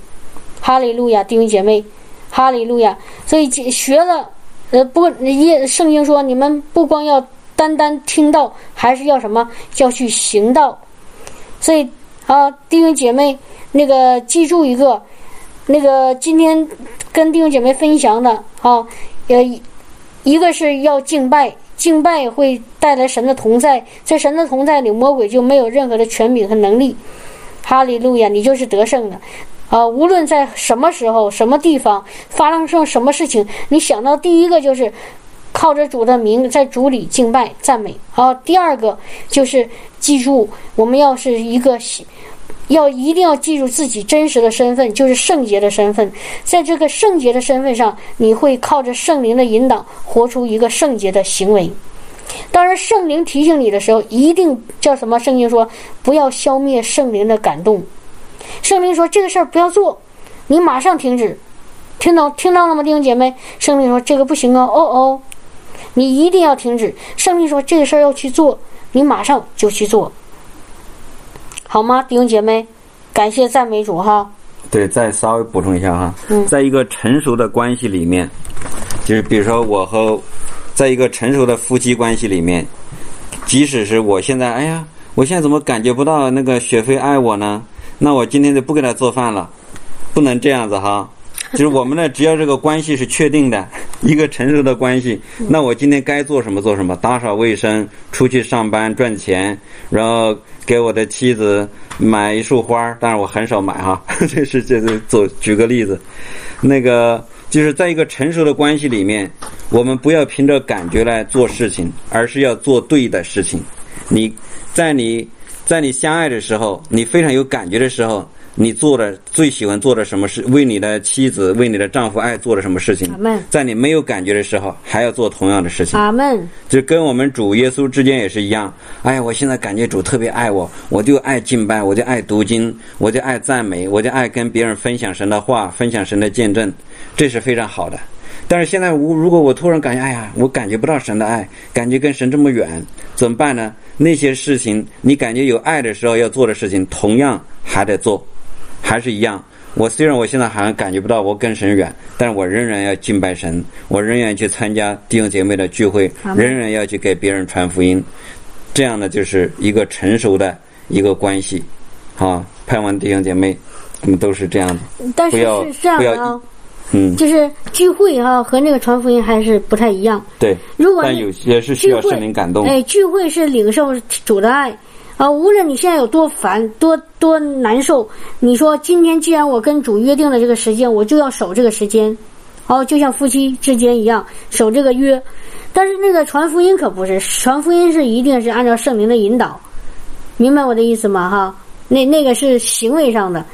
哈利路亚，弟兄姐妹，哈利路亚。所以学了，呃，不，耶圣经说你们不光要单单听到，还是要什么？要去行道。所以啊，弟兄姐妹，那个记住一个，那个今天跟弟兄姐妹分享的啊，呃，一个是要敬拜。敬拜会带来神的同在，在神的同在里，魔鬼就没有任何的权柄和能力。哈利路亚，你就是得胜的。啊，无论在什么时候、什么地方发生什么事情，你想到第一个就是靠着主的名在主里敬拜赞美。啊，第二个就是记住，我们要是一个。要一定要记住自己真实的身份，就是圣洁的身份。在这个圣洁的身份上，你会靠着圣灵的引导，活出一个圣洁的行为。当然，圣灵提醒你的时候，一定叫什么？圣经说不要消灭圣灵的感动。圣灵说这个事儿不要做，你马上停止。听到听到了吗，弟兄姐妹？圣灵说这个不行啊，哦哦，你一定要停止。圣灵说这个事儿要去做，你马上就去做。好吗，弟兄姐妹？感谢赞美主哈。对，再稍微补充一下哈，在一个成熟的关系里面，就是比如说我和在一个成熟的夫妻关系里面，即使是我现在，哎呀，我现在怎么感觉不到那个雪飞爱我呢？那我今天就不给他做饭了，不能这样子哈。就是我们呢，只要这个关系是确定的，[laughs] 一个成熟的关系，那我今天该做什么做什么，打扫卫生，出去上班赚钱，然后给我的妻子买一束花，但是我很少买哈，[laughs] 这是这是做举个例子，那个就是在一个成熟的关系里面，我们不要凭着感觉来做事情，而是要做对的事情。你在你在你相爱的时候，你非常有感觉的时候。你做的最喜欢做的什么事？为你的妻子、为你的丈夫爱做的什么事情？在你没有感觉的时候，还要做同样的事情。阿门。就跟我们主耶稣之间也是一样。哎呀，我现在感觉主特别爱我，我就爱敬拜，我就爱读经，我就爱赞美，我就爱跟别人分享神的话，分享神的见证，这是非常好的。但是现在，我如果我突然感觉，哎呀，我感觉不到神的爱，感觉跟神这么远，怎么办呢？那些事情，你感觉有爱的时候要做的事情，同样还得做。还是一样，我虽然我现在好像感觉不到我跟神远，但是我仍然要敬拜神，我仍然去参加弟兄姐妹的聚会，仍然要去给别人传福音，这样的就是一个成熟的一个关系，啊，盼望弟兄姐妹，我们都是这样的，但是是这样的嗯，就是聚会哈和那个传福音还是不太一样，对，如果但有些是需要圣灵感动，哎，聚会是领受主的爱。啊，无论你现在有多烦、多多难受，你说今天既然我跟主约定了这个时间，我就要守这个时间，哦，就像夫妻之间一样守这个约。但是那个传福音可不是，传福音是一定是按照圣灵的引导，明白我的意思吗？哈，那那个是行为上的，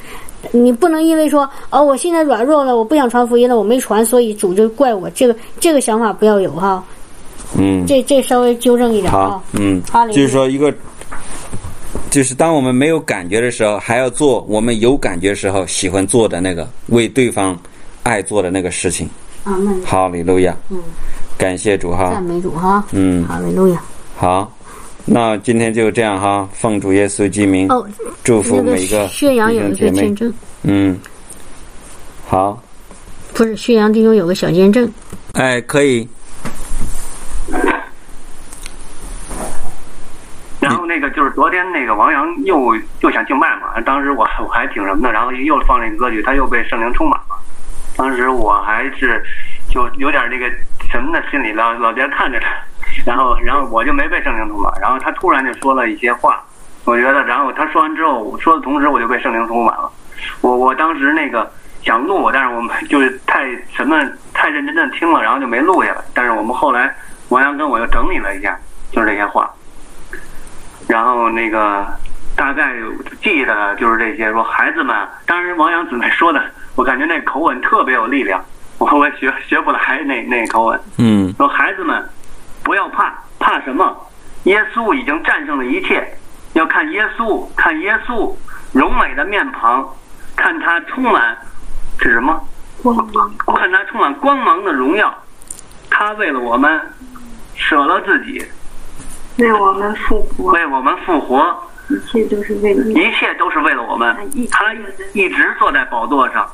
你不能因为说哦，我现在软弱了，我不想传福音了，我没传，所以主就怪我。这个这个想法不要有哈。嗯。这这稍微纠正一点啊。嗯。就是说一个。就是当我们没有感觉的时候，还要做我们有感觉时候喜欢做的那个为对方爱做的那个事情。阿门。好，利路亚。嗯。感谢主哈。赞美主哈。嗯。好，利路亚。好，那今天就这样哈，奉主耶稣基名，祝福每个宣扬有一个见证。嗯。好。不是，宣扬弟兄有个小见证。哎，可以。然后那个就是昨天那个王阳又又想敬拜嘛，当时我我还挺什么的，然后又放那个歌曲，他又被圣灵充满了。当时我还是就有点那个什么的心理老老在看着他，然后然后我就没被圣灵充满，然后他突然就说了一些话，我觉得然后他说完之后说的同时我就被圣灵充满了。我我当时那个想录，但是我们就是太什么太认真的听了，然后就没录下来。但是我们后来王阳跟我又整理了一下，就是这些话。然后那个大概记得就是这些，说孩子们，当时王阳姊妹说的，我感觉那口吻特别有力量，我我学学不来那那口吻。嗯。说孩子们不要怕，怕什么？耶稣已经战胜了一切，要看耶稣，看耶稣柔美的面庞，看他充满是什么？光芒。看他充满光芒的荣耀，他为了我们舍了自己。为我们复活，为我们复活，一切都是为了你，一切都是为了我们。他一直坐在宝座上，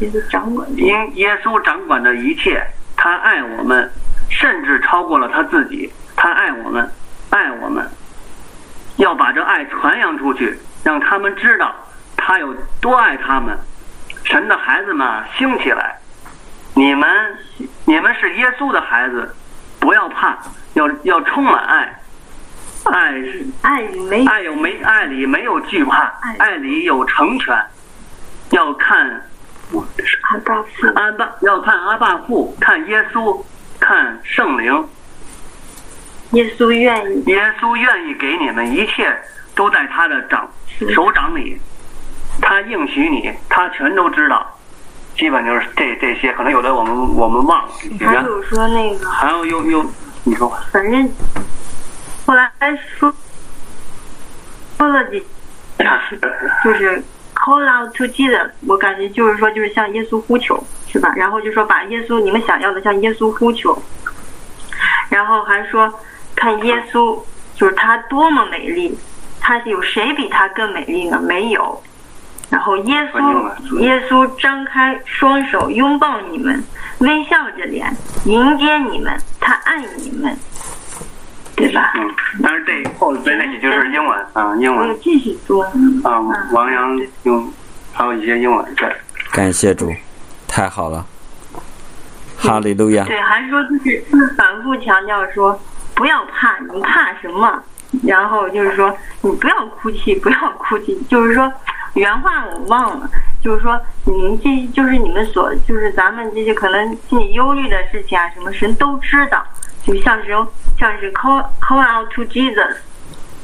耶稣掌管。因耶稣掌管着一切，他爱我们，甚至超过了他自己。他爱我们，爱我们，要把这爱传扬出去，让他们知道他有多爱他们。神的孩子们啊，兴起来！你们，你们是耶稣的孩子，不要怕，要要充满爱。爱是爱里没爱有没爱里没有惧怕，爱里有成全。要看阿爸父，阿爸要看阿爸父，看耶稣，看圣灵。耶稣愿意，耶稣愿意给你们一切，都在他的掌手掌里。他应许你，他全都知道。基本就是这这些，可能有的我们我们忘了。还有说那个，还有又又你说，反正后来说说了几，就是 call out to Jesus，我感觉就是说就是向耶稣呼求，是吧？然后就说把耶稣你们想要的向耶稣呼求，然后还说看耶稣就是他多么美丽，他有谁比他更美丽呢？没有。然后耶稣，耶稣张开双手拥抱你们，微笑着脸迎接你们，他爱你们，对吧？嗯，但是这后边那几句是英文啊，英文。继续说。啊，王阳用还有一些英文对。感谢主，太好了，哈利路亚。对，还说就是反复强调说，不要怕，你怕什么？然后就是说，你不要哭泣，不要哭泣，就是说。原话我忘了，就是说你们这就是你们所就是咱们这些可能心里忧虑的事情啊，什么神都知道，就像是像是 call call out to Jesus，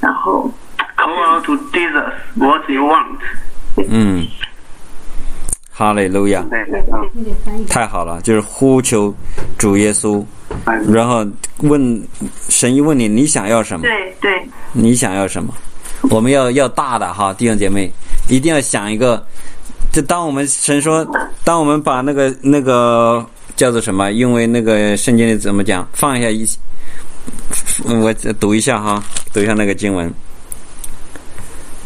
然后 call out to Jesus what you want。嗯，哈利路亚，太好了，就是呼求主耶稣，然后问神一问你你想要什么？对对，你想要什么？我们要要大的哈，弟兄姐妹。一定要想一个，就当我们神说，当我们把那个那个叫做什么？因为那个圣经里怎么讲？放一下一，我读一下哈，读一下那个经文。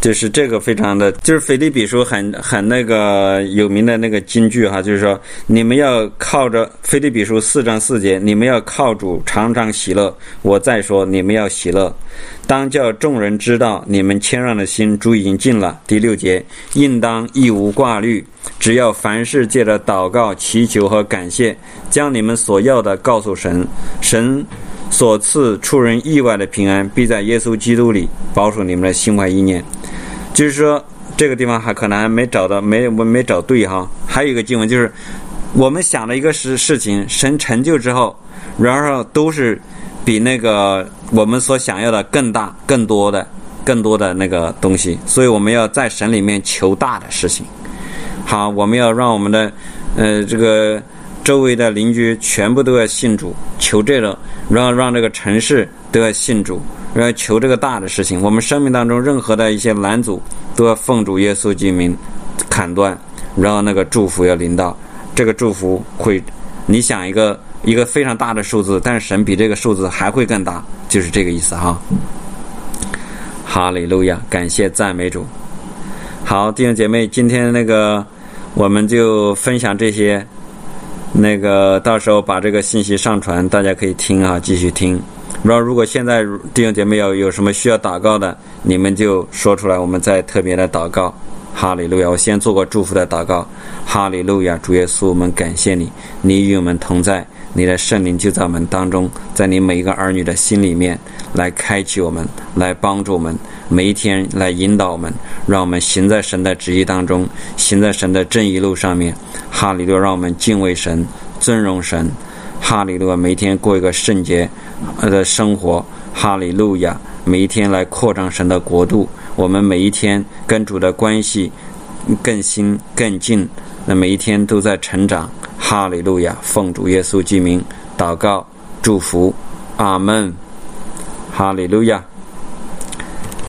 就是这个非常的，就是腓立比书很很那个有名的那个金句哈，就是说你们要靠着腓立比书四章四节，你们要靠主常常喜乐。我再说，你们要喜乐，当叫众人知道你们谦让的心主已经尽了。第六节，应当一无挂虑，只要凡事借着祷告、祈求和感谢，将你们所要的告诉神，神所赐出人意外的平安，必在耶稣基督里保守你们的心怀意念。就是说，这个地方还可能还没找到，没我没找对哈。还有一个经文就是，我们想的一个事事情，神成就之后，然后都是比那个我们所想要的更大、更多的、更多的那个东西。所以我们要在神里面求大的事情。好，我们要让我们的呃这个周围的邻居全部都要信主，求这个，然后让这个城市都要信主。要求这个大的事情，我们生命当中任何的一些拦阻，都要奉主耶稣之名砍断，然后那个祝福要临到，这个祝福会，你想一个一个非常大的数字，但是神比这个数字还会更大，就是这个意思哈。哈利路亚，感谢赞美主。好，弟兄姐妹，今天那个我们就分享这些，那个到时候把这个信息上传，大家可以听啊，继续听。然后，如果现在弟兄姐妹有有什么需要祷告的，你们就说出来，我们再特别的祷告。哈利路亚！我先做个祝福的祷告。哈利路亚！主耶稣，我们感谢你，你与我们同在，你的圣灵就在我们当中，在你每一个儿女的心里面来开启我们，来帮助我们，每一天来引导我们，让我们行在神的旨意当中，行在神的正义路上面。哈利路！让我们敬畏神，尊荣神。哈利路亚！每天过一个圣洁的生活。哈利路亚！每一天来扩张神的国度。我们每一天跟主的关系更新更近。那每一天都在成长。哈利路亚！奉主耶稣之名祷告祝福。阿门。哈利路亚。